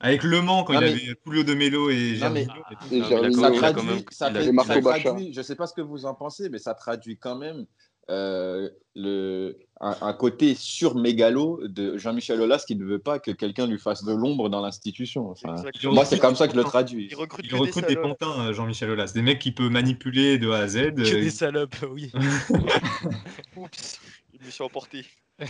Speaker 1: Avec Le Mans, quand
Speaker 8: Non,
Speaker 1: il
Speaker 8: mais-
Speaker 1: avait Julio de Melo et
Speaker 8: mais-
Speaker 6: quand
Speaker 8: ça traduit, ça, traduit- je ne sais pas ce que vous en pensez, mais ça traduit quand même euh, le, un, un côté sur-mégalo de Jean-Michel Aulas qui ne veut pas que quelqu'un lui fasse de l'ombre dans l'institution. Enfin, moi, c'est comme ça que je le traduis.
Speaker 13: Il recrute
Speaker 1: Il
Speaker 13: que
Speaker 1: recrute
Speaker 13: des
Speaker 1: pantins, euh, Jean-Michel Aulas. Des mecs qui peut manipuler de A à Z.
Speaker 9: Que
Speaker 1: euh,
Speaker 9: des salopes, oui.
Speaker 13: Oups, je me suis emporté.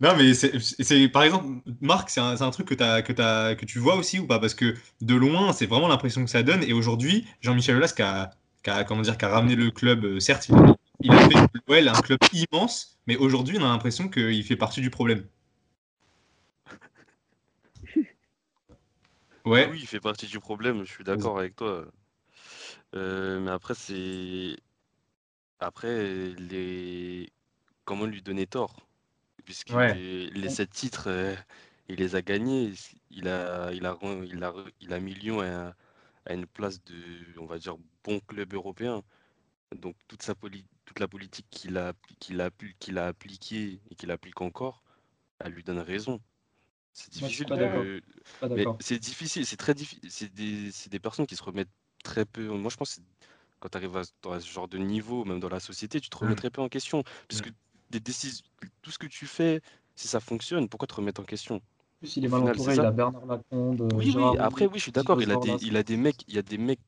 Speaker 1: Non, mais c'est, par exemple, Marc, c'est un, truc que, tu vois aussi ou pas? Parce que de loin, c'est vraiment l'impression que ça donne. Et aujourd'hui, Jean-Michel Aulas, qui a, qui a- comment dire, qui a ramené le club, euh, certes, il a, il a fait de l'OL un club immense, mais aujourd'hui, on a l'impression qu'il fait partie du problème. Ouais.
Speaker 6: Oui, il fait partie du problème, je suis d'accord avec toi. Euh, mais après, c'est. Après, les. Comment lui donner tort? Puisque
Speaker 1: Ouais.
Speaker 6: les, les sept titres, euh, il les a gagnés. Il a, il a, il a, il a mis Lyon à, à une place de, on va dire, bon club européen. Donc, toute, sa toute la politique qu'il a, qu'il a, qu'il a appliquée et qu'il applique encore, elle lui donne raison. C'est difficile de. C'est difficile, c'est très difficile. C'est des, c'est des personnes qui se remettent très peu. Moi, je pense que quand tu arrives à, dans ce genre de niveau, même dans la société, tu te remets
Speaker 1: Mm.
Speaker 6: très peu en question. Puisque des décisions, tout ce que tu fais, si ça fonctionne, pourquoi te remettre en question?
Speaker 7: En plus, il est mal entouré. Il a Bernard Lacombe, euh,
Speaker 6: Oui, oui,
Speaker 7: Gérard
Speaker 6: après,
Speaker 7: Rouget,
Speaker 6: oui, je suis d'accord. Il a des, il a des mecs, il y a des mecs,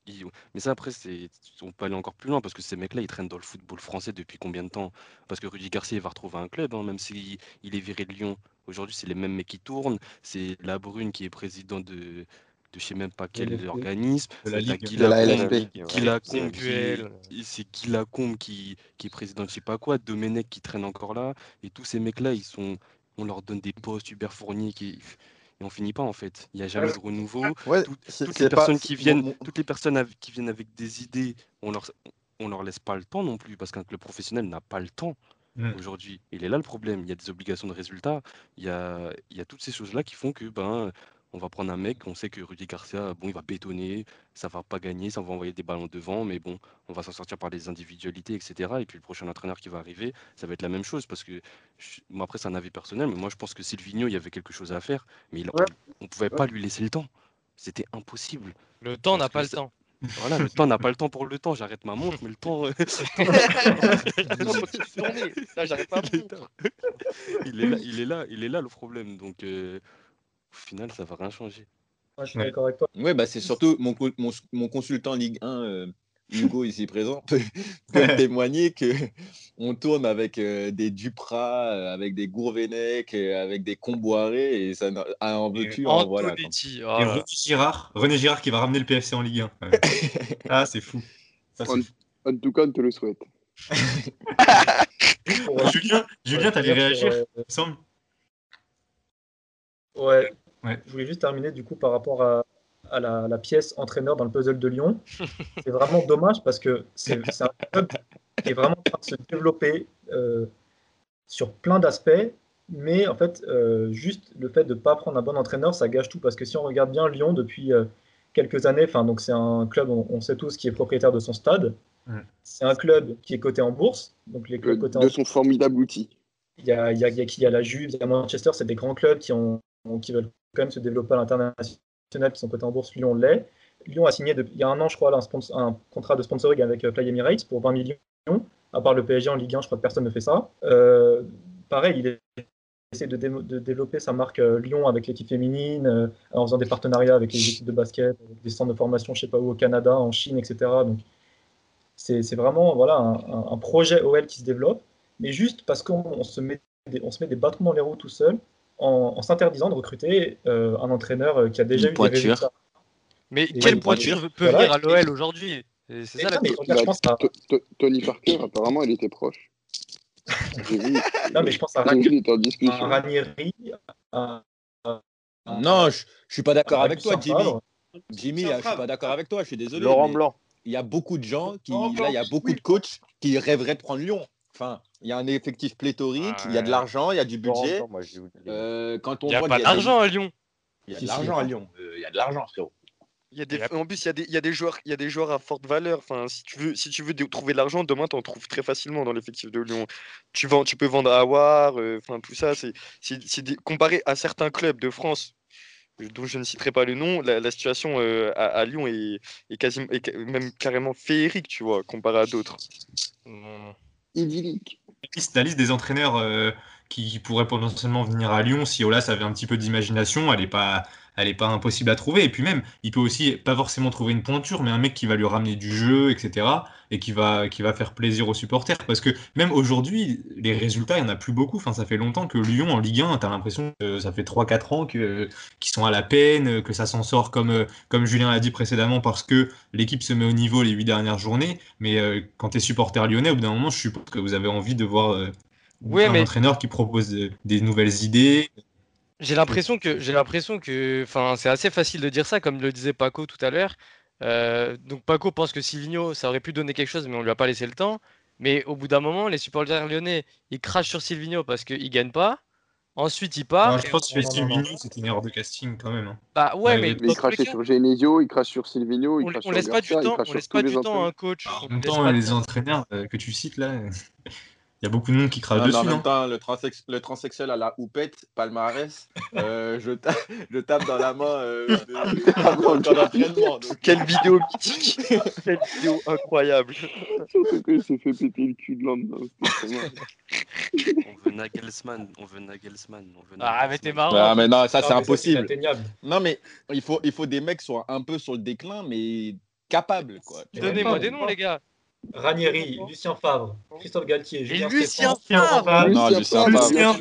Speaker 6: mais ça, après, c'est, on peut aller encore plus loin parce que ces mecs-là, ils traînent dans le football français depuis combien de temps? Parce que Rudy Garcia, il va retrouver un club, hein, même s'il il est viré de Lyon. Aujourd'hui, c'est les mêmes mecs qui tournent. C'est Labrune qui est président de, de je sais même pas quel
Speaker 7: LFP.
Speaker 6: organisme.
Speaker 1: De la Ligue.
Speaker 12: De la LFP.
Speaker 6: C'est Guy Lacombe qui, qui est président de je sais pas quoi, Domenech qui traîne encore là. Et tous ces mecs-là, ils sont, on leur donne des postes, Hubert Fournier qui, et on finit pas en fait. Il n'y a jamais de renouveau.
Speaker 8: Ouais,
Speaker 6: Tout-
Speaker 8: c'est-
Speaker 6: toutes les
Speaker 8: pas-
Speaker 6: personnes qui viennent,
Speaker 8: mon-
Speaker 6: toutes les personnes av- qui viennent avec des idées, on leur, on leur laisse pas le temps non plus parce qu'un club professionnel n'a pas le temps
Speaker 1: Mm.
Speaker 6: aujourd'hui. Il est là le problème. Il y a des obligations de résultat. Il y a, il y a toutes ces choses-là qui font que ben, on va prendre un mec, on sait que Rudy Garcia, bon, il va bétonner, ça va pas gagner, ça va envoyer des ballons devant, mais bon, on va s'en sortir par les individualités, etc. Et puis le prochain entraîneur qui va arriver, ça va être la même chose parce que, je- moi après c'est un avis personnel, mais moi je pense que Silvino, il y avait quelque chose à faire, mais il,
Speaker 7: Ouais.
Speaker 6: on pouvait pas lui laisser le temps. C'était impossible.
Speaker 9: Le temps n'a pas le
Speaker 6: ça-
Speaker 9: temps.
Speaker 6: Voilà, le temps n'a pas le temps pour le temps. J'arrête ma montre, mais le temps. euh, il est là, il est là, il est là le problème. Donc, euh, au final, ça va rien changer.
Speaker 7: Ouais, je suis d'accord avec toi.
Speaker 8: Ouais, bah, c'est surtout mon, co- mon, mon consultant Ligue 1, euh, Hugo, ici présent, peut, peut témoigner que on tourne avec euh, des Duprat, euh, avec des Gourvenec, euh, avec des Comboiré, et ça ah, en veux-tu, en voilà.
Speaker 1: Et
Speaker 9: là là.
Speaker 1: René Girard, René Girard qui va ramener le PFC en Ligue 1. Ouais. ah, c'est fou. Ça,
Speaker 12: En,
Speaker 1: fou.
Speaker 12: en tout cas, on te le souhaite.
Speaker 1: Julien, Julien, t'allais réagir, il me semble.
Speaker 7: Ouais.
Speaker 1: Ouais.
Speaker 7: Je voulais juste terminer du coup par rapport à, à la, la pièce entraîneur dans le puzzle de Lyon. c'est vraiment dommage parce que c'est un club qui est vraiment en train de se développer euh, sur plein d'aspects. Mais en fait, euh, juste le fait de ne pas prendre un bon entraîneur, ça gâche tout. Parce que si on regarde bien Lyon depuis euh, quelques années, enfin, donc c'est un club, on, on sait tous, qui est propriétaire de son stade. C'est un club qui est coté en bourse. Donc les clubs
Speaker 12: Euh,
Speaker 7: cotés en
Speaker 12: De son formidable outil.
Speaker 7: il y a, il y a, il y a qui Il y a la Juve, il y a Manchester, c'est des grands clubs qui, ont, qui veulent quand même se développer à l'international, qui sont cotés en bourse. Lyon l'est. Lyon a signé il y a un an, je crois, un, contrat de sponsoring avec euh, Fly Emirates pour 20 millions. À part le PSG en Ligue 1, je crois que personne ne fait ça. Euh, pareil, il essaie de, développer sa marque euh, Lyon avec l'équipe féminine, euh, en faisant des partenariats avec les équipes de basket, des centres de formation, je sais pas où, au Canada, en Chine, etc. Donc, c'est vraiment voilà, un, projet OL qui se développe, mais juste parce qu'on on se, met se met des bâtons dans les roues tout seul, en, en s'interdisant de recruter euh, un entraîneur euh, qui a déjà
Speaker 8: Une
Speaker 7: eu
Speaker 8: pointure.
Speaker 7: des résultats.
Speaker 9: Mais
Speaker 7: Et-
Speaker 9: quelle pointure peut
Speaker 7: voilà,
Speaker 9: venir à
Speaker 7: et-
Speaker 9: l'OL aujourd'hui? C'est ça la
Speaker 7: mais
Speaker 9: question.
Speaker 7: regarde, je pense à,
Speaker 12: T- T- Tony Parker, apparemment, il était proche. Vu.
Speaker 7: non, mais je pense à, Ranieri, à à-
Speaker 8: Non, je, je suis pas d'accord avec toi, Jimmy. Jimmy, je suis pas d'accord avec toi, je suis désolé.
Speaker 14: Laurent Blanc.
Speaker 8: Il y a beaucoup de gens qui, là, il y a beaucoup
Speaker 11: oui.
Speaker 8: de coachs qui rêveraient de prendre Lyon. Enfin, il y a un effectif pléthorique, il y a de l'argent, il y a du budget.
Speaker 14: Moi, je-
Speaker 8: Euh, quand on
Speaker 9: Il n'y a
Speaker 8: voit
Speaker 9: pas
Speaker 8: qu'il y a des-
Speaker 9: d'argent à Lyon.
Speaker 8: Il y a de l'argent à Lyon. Euh, Il y a de l'argent, frérot.
Speaker 13: Il y a des, en plus, il y, a des, il y a des joueurs, il y a des joueurs à forte valeur. Enfin, si tu veux, si tu veux dé- trouver de l'argent, demain, tu en trouves très facilement dans l'effectif de Lyon. Tu vends, tu peux vendre à Awar, euh, enfin tout ça. C'est, c'est, c'est des- comparé à certains clubs de France, euh, dont je ne citerai pas le nom, la, la situation euh, à, à Lyon est, est quasiment, est ca- même carrément féerique, tu vois, comparé à d'autres.
Speaker 12: Idyllique.
Speaker 1: La liste, la liste des entraîneurs euh, qui, pourraient potentiellement venir à Lyon, si Olas avait un petit peu d'imagination, elle n'est pas, elle pas impossible à trouver. Et puis même, il peut aussi pas forcément trouver une pointure, mais un mec qui va lui ramener du jeu, etc. Et qui va, qui va faire plaisir aux supporters. Parce que même aujourd'hui, les résultats, il n'y en a plus beaucoup. Enfin, ça fait longtemps que Lyon en Ligue 1, tu l'impression que ça fait 3-4 ans qu'ils sont à la peine, que ça s'en sort comme, euh, comme Julien l'a dit précédemment, parce que l'équipe se met au niveau les 8 dernières journées. Mais euh, quand tu es supporter lyonnais, au bout d'un moment, je suppose que vous avez envie de voir euh,
Speaker 9: Ouais,
Speaker 1: un
Speaker 9: mais-
Speaker 1: entraîneur qui propose euh, des nouvelles idées.
Speaker 9: J'ai l'impression que j'ai l'impression que enfin c'est assez facile de dire ça comme le disait Paco tout à l'heure. Euh, donc Paco pense que Silvino ça aurait pu donner quelque chose mais on lui a pas laissé le temps. Mais au bout d'un moment les supporters lyonnais ils crachent sur Silvino parce qu'il gagne pas. Ensuite il part.
Speaker 1: Alors, je pense que
Speaker 9: on-
Speaker 1: Silvino, c'était une erreur de casting quand même. hein.
Speaker 9: Bah ouais, mais.
Speaker 12: Mais il crachait sur Genesio, il crache sur Silvino, il
Speaker 9: on,
Speaker 12: crache
Speaker 9: on
Speaker 12: sur
Speaker 9: laisse pas du temps,
Speaker 12: crache
Speaker 9: on laisse pas du temps à un coach.
Speaker 1: En
Speaker 9: on
Speaker 1: même
Speaker 9: laisse
Speaker 1: temps, les entraîneurs euh, que tu cites là, il y a beaucoup de monde qui crache
Speaker 8: Non, mais en
Speaker 1: dessus.
Speaker 8: même
Speaker 1: non
Speaker 8: temps, le, transex- le transsexuel à la houppette, palmarès, euh, je, ta- je tape dans la main euh, de-.
Speaker 13: Quelle vidéo mythique Quelle vidéo incroyable
Speaker 12: Surtout qu'il s'est fait péter le cul de marrant.
Speaker 6: On veut Nagelsmann, on veut Nagelsmann, on veut
Speaker 9: Ah mais t'es marrant.
Speaker 8: Ah, mais non, ça
Speaker 7: Non,
Speaker 8: c'est impossible.
Speaker 7: inatteignable.
Speaker 8: Non, mais il faut, il faut des mecs qui soient un peu sur le déclin, mais capables. Quoi.
Speaker 9: Donnez-moi des noms les gars.
Speaker 7: Ranieri, Lucien Favre, Christophe Galtier,
Speaker 9: Et
Speaker 7: Julien
Speaker 9: Lucien. Favre
Speaker 8: Non, Lucien Favre.
Speaker 1: Lucien.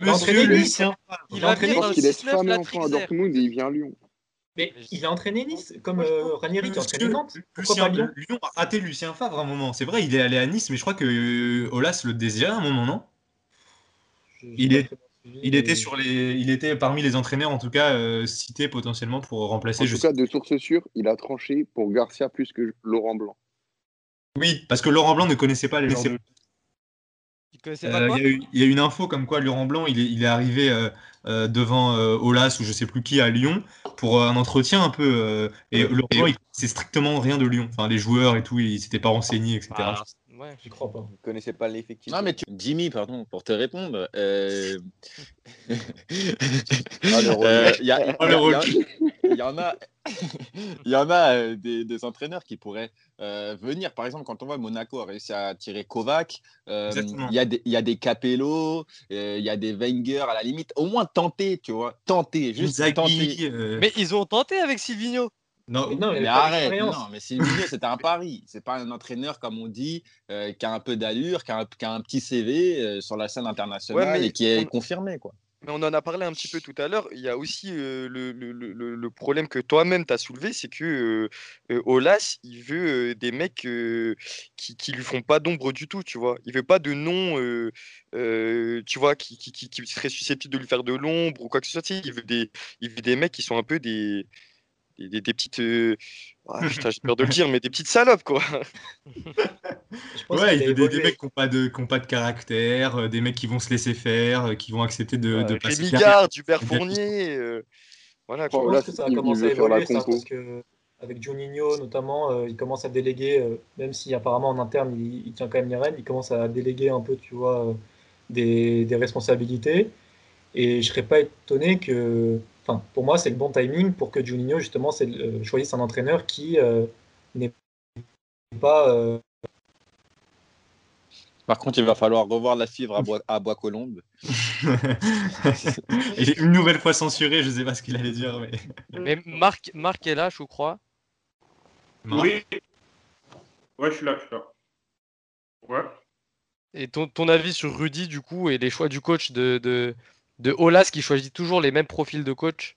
Speaker 7: Il a entraîné
Speaker 1: Monsieur
Speaker 7: Nice.
Speaker 1: Lucien Favre.
Speaker 9: Il
Speaker 7: Il a entraîné
Speaker 12: Je
Speaker 9: mis
Speaker 12: pense
Speaker 9: dans
Speaker 12: qu'il
Speaker 9: le
Speaker 12: laisse
Speaker 9: 6-9
Speaker 12: fin
Speaker 9: la
Speaker 12: enfant à Dortmund et il vient à Lyon.
Speaker 7: Mais il a entraîné Nice, comme euh, Ranieri qui a entraîné Nantes. Pourquoi
Speaker 1: Lucien,
Speaker 7: pas Lyon
Speaker 1: Lyon a raté Lucien Favre à un moment. C'est vrai, il est allé à Nice, mais je crois que euh, Olas le désirait à un moment, non? Il est- il était, sur les, il était parmi les entraîneurs, en tout cas, euh, cités potentiellement pour remplacer.
Speaker 12: En
Speaker 1: je
Speaker 12: tout cas, de sources sûres, il a tranché pour Garcia plus que Laurent Blanc.
Speaker 1: Oui, parce que Laurent Blanc ne connaissait pas les joueurs de-
Speaker 9: Il connaissait
Speaker 1: Euh, Il y, a eu- il y a une info comme quoi Laurent Blanc, il est, il est arrivé euh, euh, devant euh, Olas ou je sais plus qui à Lyon pour un entretien un peu. euh, et Laurent Blanc, il c'est strictement rien de Lyon. Enfin, les joueurs et tout, il s'était pas renseigné, etc.
Speaker 9: Ah, ouais.
Speaker 7: J'y crois pas.
Speaker 14: Vous ne connaissez pas l'effectif.
Speaker 8: Non, mais tu- Jimmy, pardon, pour te répondre. euh,
Speaker 12: Ah,
Speaker 8: euh, Il y, a-
Speaker 1: Oh, le
Speaker 8: il y en a, il y en a euh, des, des entraîneurs qui pourraient euh, venir. Par exemple, quand on voit Monaco a réussi à tirer Kovac, euh, il y, a des- il y a des Capello, euh, il y a des Wenger à la limite. Au moins tenter, tu vois, tenter, juste tenter.
Speaker 1: euh,
Speaker 9: Mais ils ont tenté avec Silvino.
Speaker 1: non,
Speaker 7: Mais non, il
Speaker 8: Mais arrête, non, mais Silvino, c'était un pari. C'est pas un entraîneur, comme on dit, euh, qui a un peu d'allure, qui a, un- qui a un petit CV euh, sur la scène internationale
Speaker 13: Ouais, mais
Speaker 8: et qui est
Speaker 13: on-
Speaker 8: confirmé, quoi.
Speaker 13: On en a parlé un petit peu tout à l'heure. Il y a aussi le, problème que toi-même tu as soulevé, c'est que Olas, il veut des mecs qui, qui lui font pas d'ombre du tout, tu vois. Il veut pas de nom, tu vois, qui, qui, serait susceptible de lui faire de l'ombre ou quoi que ce soit. Il veut des, il veut des mecs qui sont un peu des, des, des- des petites. euh, ah, putain, j'ai peur de le dire, mais des petites salopes, quoi.
Speaker 7: Je pense
Speaker 1: Ouais,
Speaker 7: a
Speaker 1: des, des mecs qui n'ont pas, de- qui ont pas de caractère, euh, des mecs qui vont se laisser faire, euh, qui vont accepter de, de
Speaker 13: Euh,
Speaker 1: passer
Speaker 13: Rémi
Speaker 1: derrière.
Speaker 13: Gard, Hubert. Fournier. euh, voilà, quoi.
Speaker 7: Je
Speaker 12: là,
Speaker 7: pense que ça a commencé à évoluer, ça,
Speaker 12: compo.
Speaker 7: parce que avec Juninho notamment, euh, il commence à déléguer, euh, même si apparemment en interne il, il tient quand même les rênes, il commence à déléguer un peu, tu vois, euh, des, des responsabilités. Et je serais pas étonné que, enfin, pour moi, c'est le bon timing pour que Juninho justement c'est, euh, choisisse un entraîneur qui euh, n'est pas euh,
Speaker 8: Par contre, il va falloir revoir la fibre à Bois, à Bois Colombes.
Speaker 1: Et une nouvelle fois censuré, je sais pas ce qu'il allait dire, mais.
Speaker 9: Mais Marc, Marc est là, je crois.
Speaker 10: Oui. Ouais, je suis là, je suis là. Ouais.
Speaker 9: Et ton, ton avis sur Rudy, du coup, et les choix du coach de, de, de Olas qui choisit toujours les mêmes profils de coach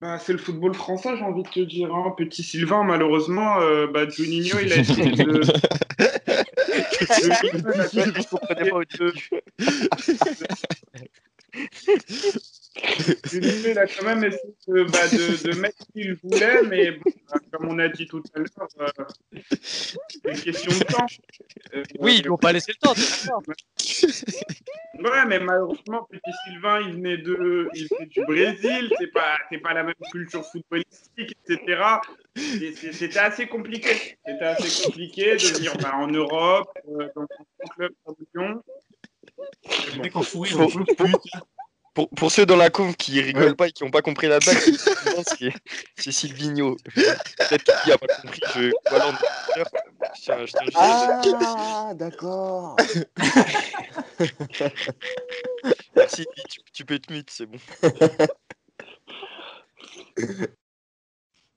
Speaker 10: Bah, c'est le football français, j'ai envie de te dire. hein. Petit Sylvain, malheureusement, euh, bah, Juninho, il a essayé de. Il a quand même essayé de, bah, de, de mettre ce qu'il voulait, mais bon, bah, comme on a dit tout à l'heure, euh, c'est une question de temps. Euh,
Speaker 13: Oui, ils n'ont pas laissé le temps, d'accord
Speaker 10: Ouais, mais malheureusement, Petit Sylvain, il venait de, il venait du Brésil, c'est pas, c'est pas la même culture footballistique, etc. Et c'est- C'était assez compliqué. C'était assez compliqué de venir bah, en Europe, euh, dans un club comme Lyon. Bon.
Speaker 13: Pour- pour ceux dans la conf qui rigolent pas et qui n'ont pas compris la blague, c'est c'est Silvino. Peut-être qu'il n'a pas compris que voilà, on. Je
Speaker 14: Ah, d'accord.
Speaker 13: Merci, tu, tu peux te mute, c'est bon.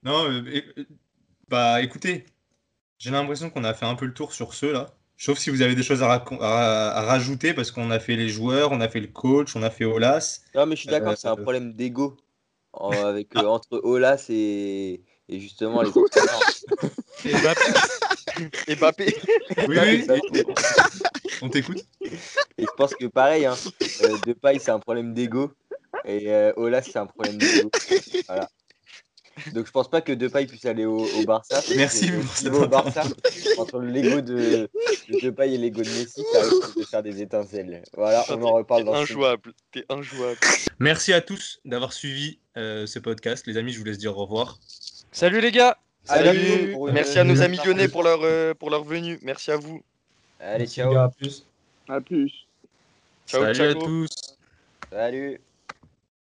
Speaker 1: Non, euh, euh, bah écoutez, j'ai l'impression qu'on a fait un peu le tour sur ceux là. Sauf si vous avez des choses à, à- à rajouter, parce qu'on a fait les joueurs, on a fait le coach, on a fait Olas.
Speaker 14: Non, mais je suis d'accord,
Speaker 1: Euh,
Speaker 14: c'est un problème d'ego en- avec, euh, entre Olas et, et justement les autres.
Speaker 13: Et Mbappé. Et Mbappé.
Speaker 1: Oui, oui, oui. On t'écoute.
Speaker 14: Et je pense que pareil, hein, euh, Depay c'est un problème d'ego et euh, Olas c'est un problème d'ego. Voilà. Donc je pense pas que Depay puisse aller au, au Barça.
Speaker 1: Merci pour
Speaker 14: au Barça, entre l'ego de, de Depay et l'ego de Messi, ça risque de faire des étincelles. Voilà, on en reparle dans
Speaker 13: injouable. T'es injouable.
Speaker 1: Merci à tous d'avoir suivi euh, ce podcast. Les amis, je vous laisse dire au revoir.
Speaker 13: Salut les gars.
Speaker 14: Salut.
Speaker 13: Merci à nos amis lyonnais pour leur, euh, pour leur venue. Merci à vous.
Speaker 14: Allez, ciao.
Speaker 7: à plus.
Speaker 12: À plus.
Speaker 13: Ciao,
Speaker 1: Salut
Speaker 13: ciao.
Speaker 1: à tous.
Speaker 14: Salut.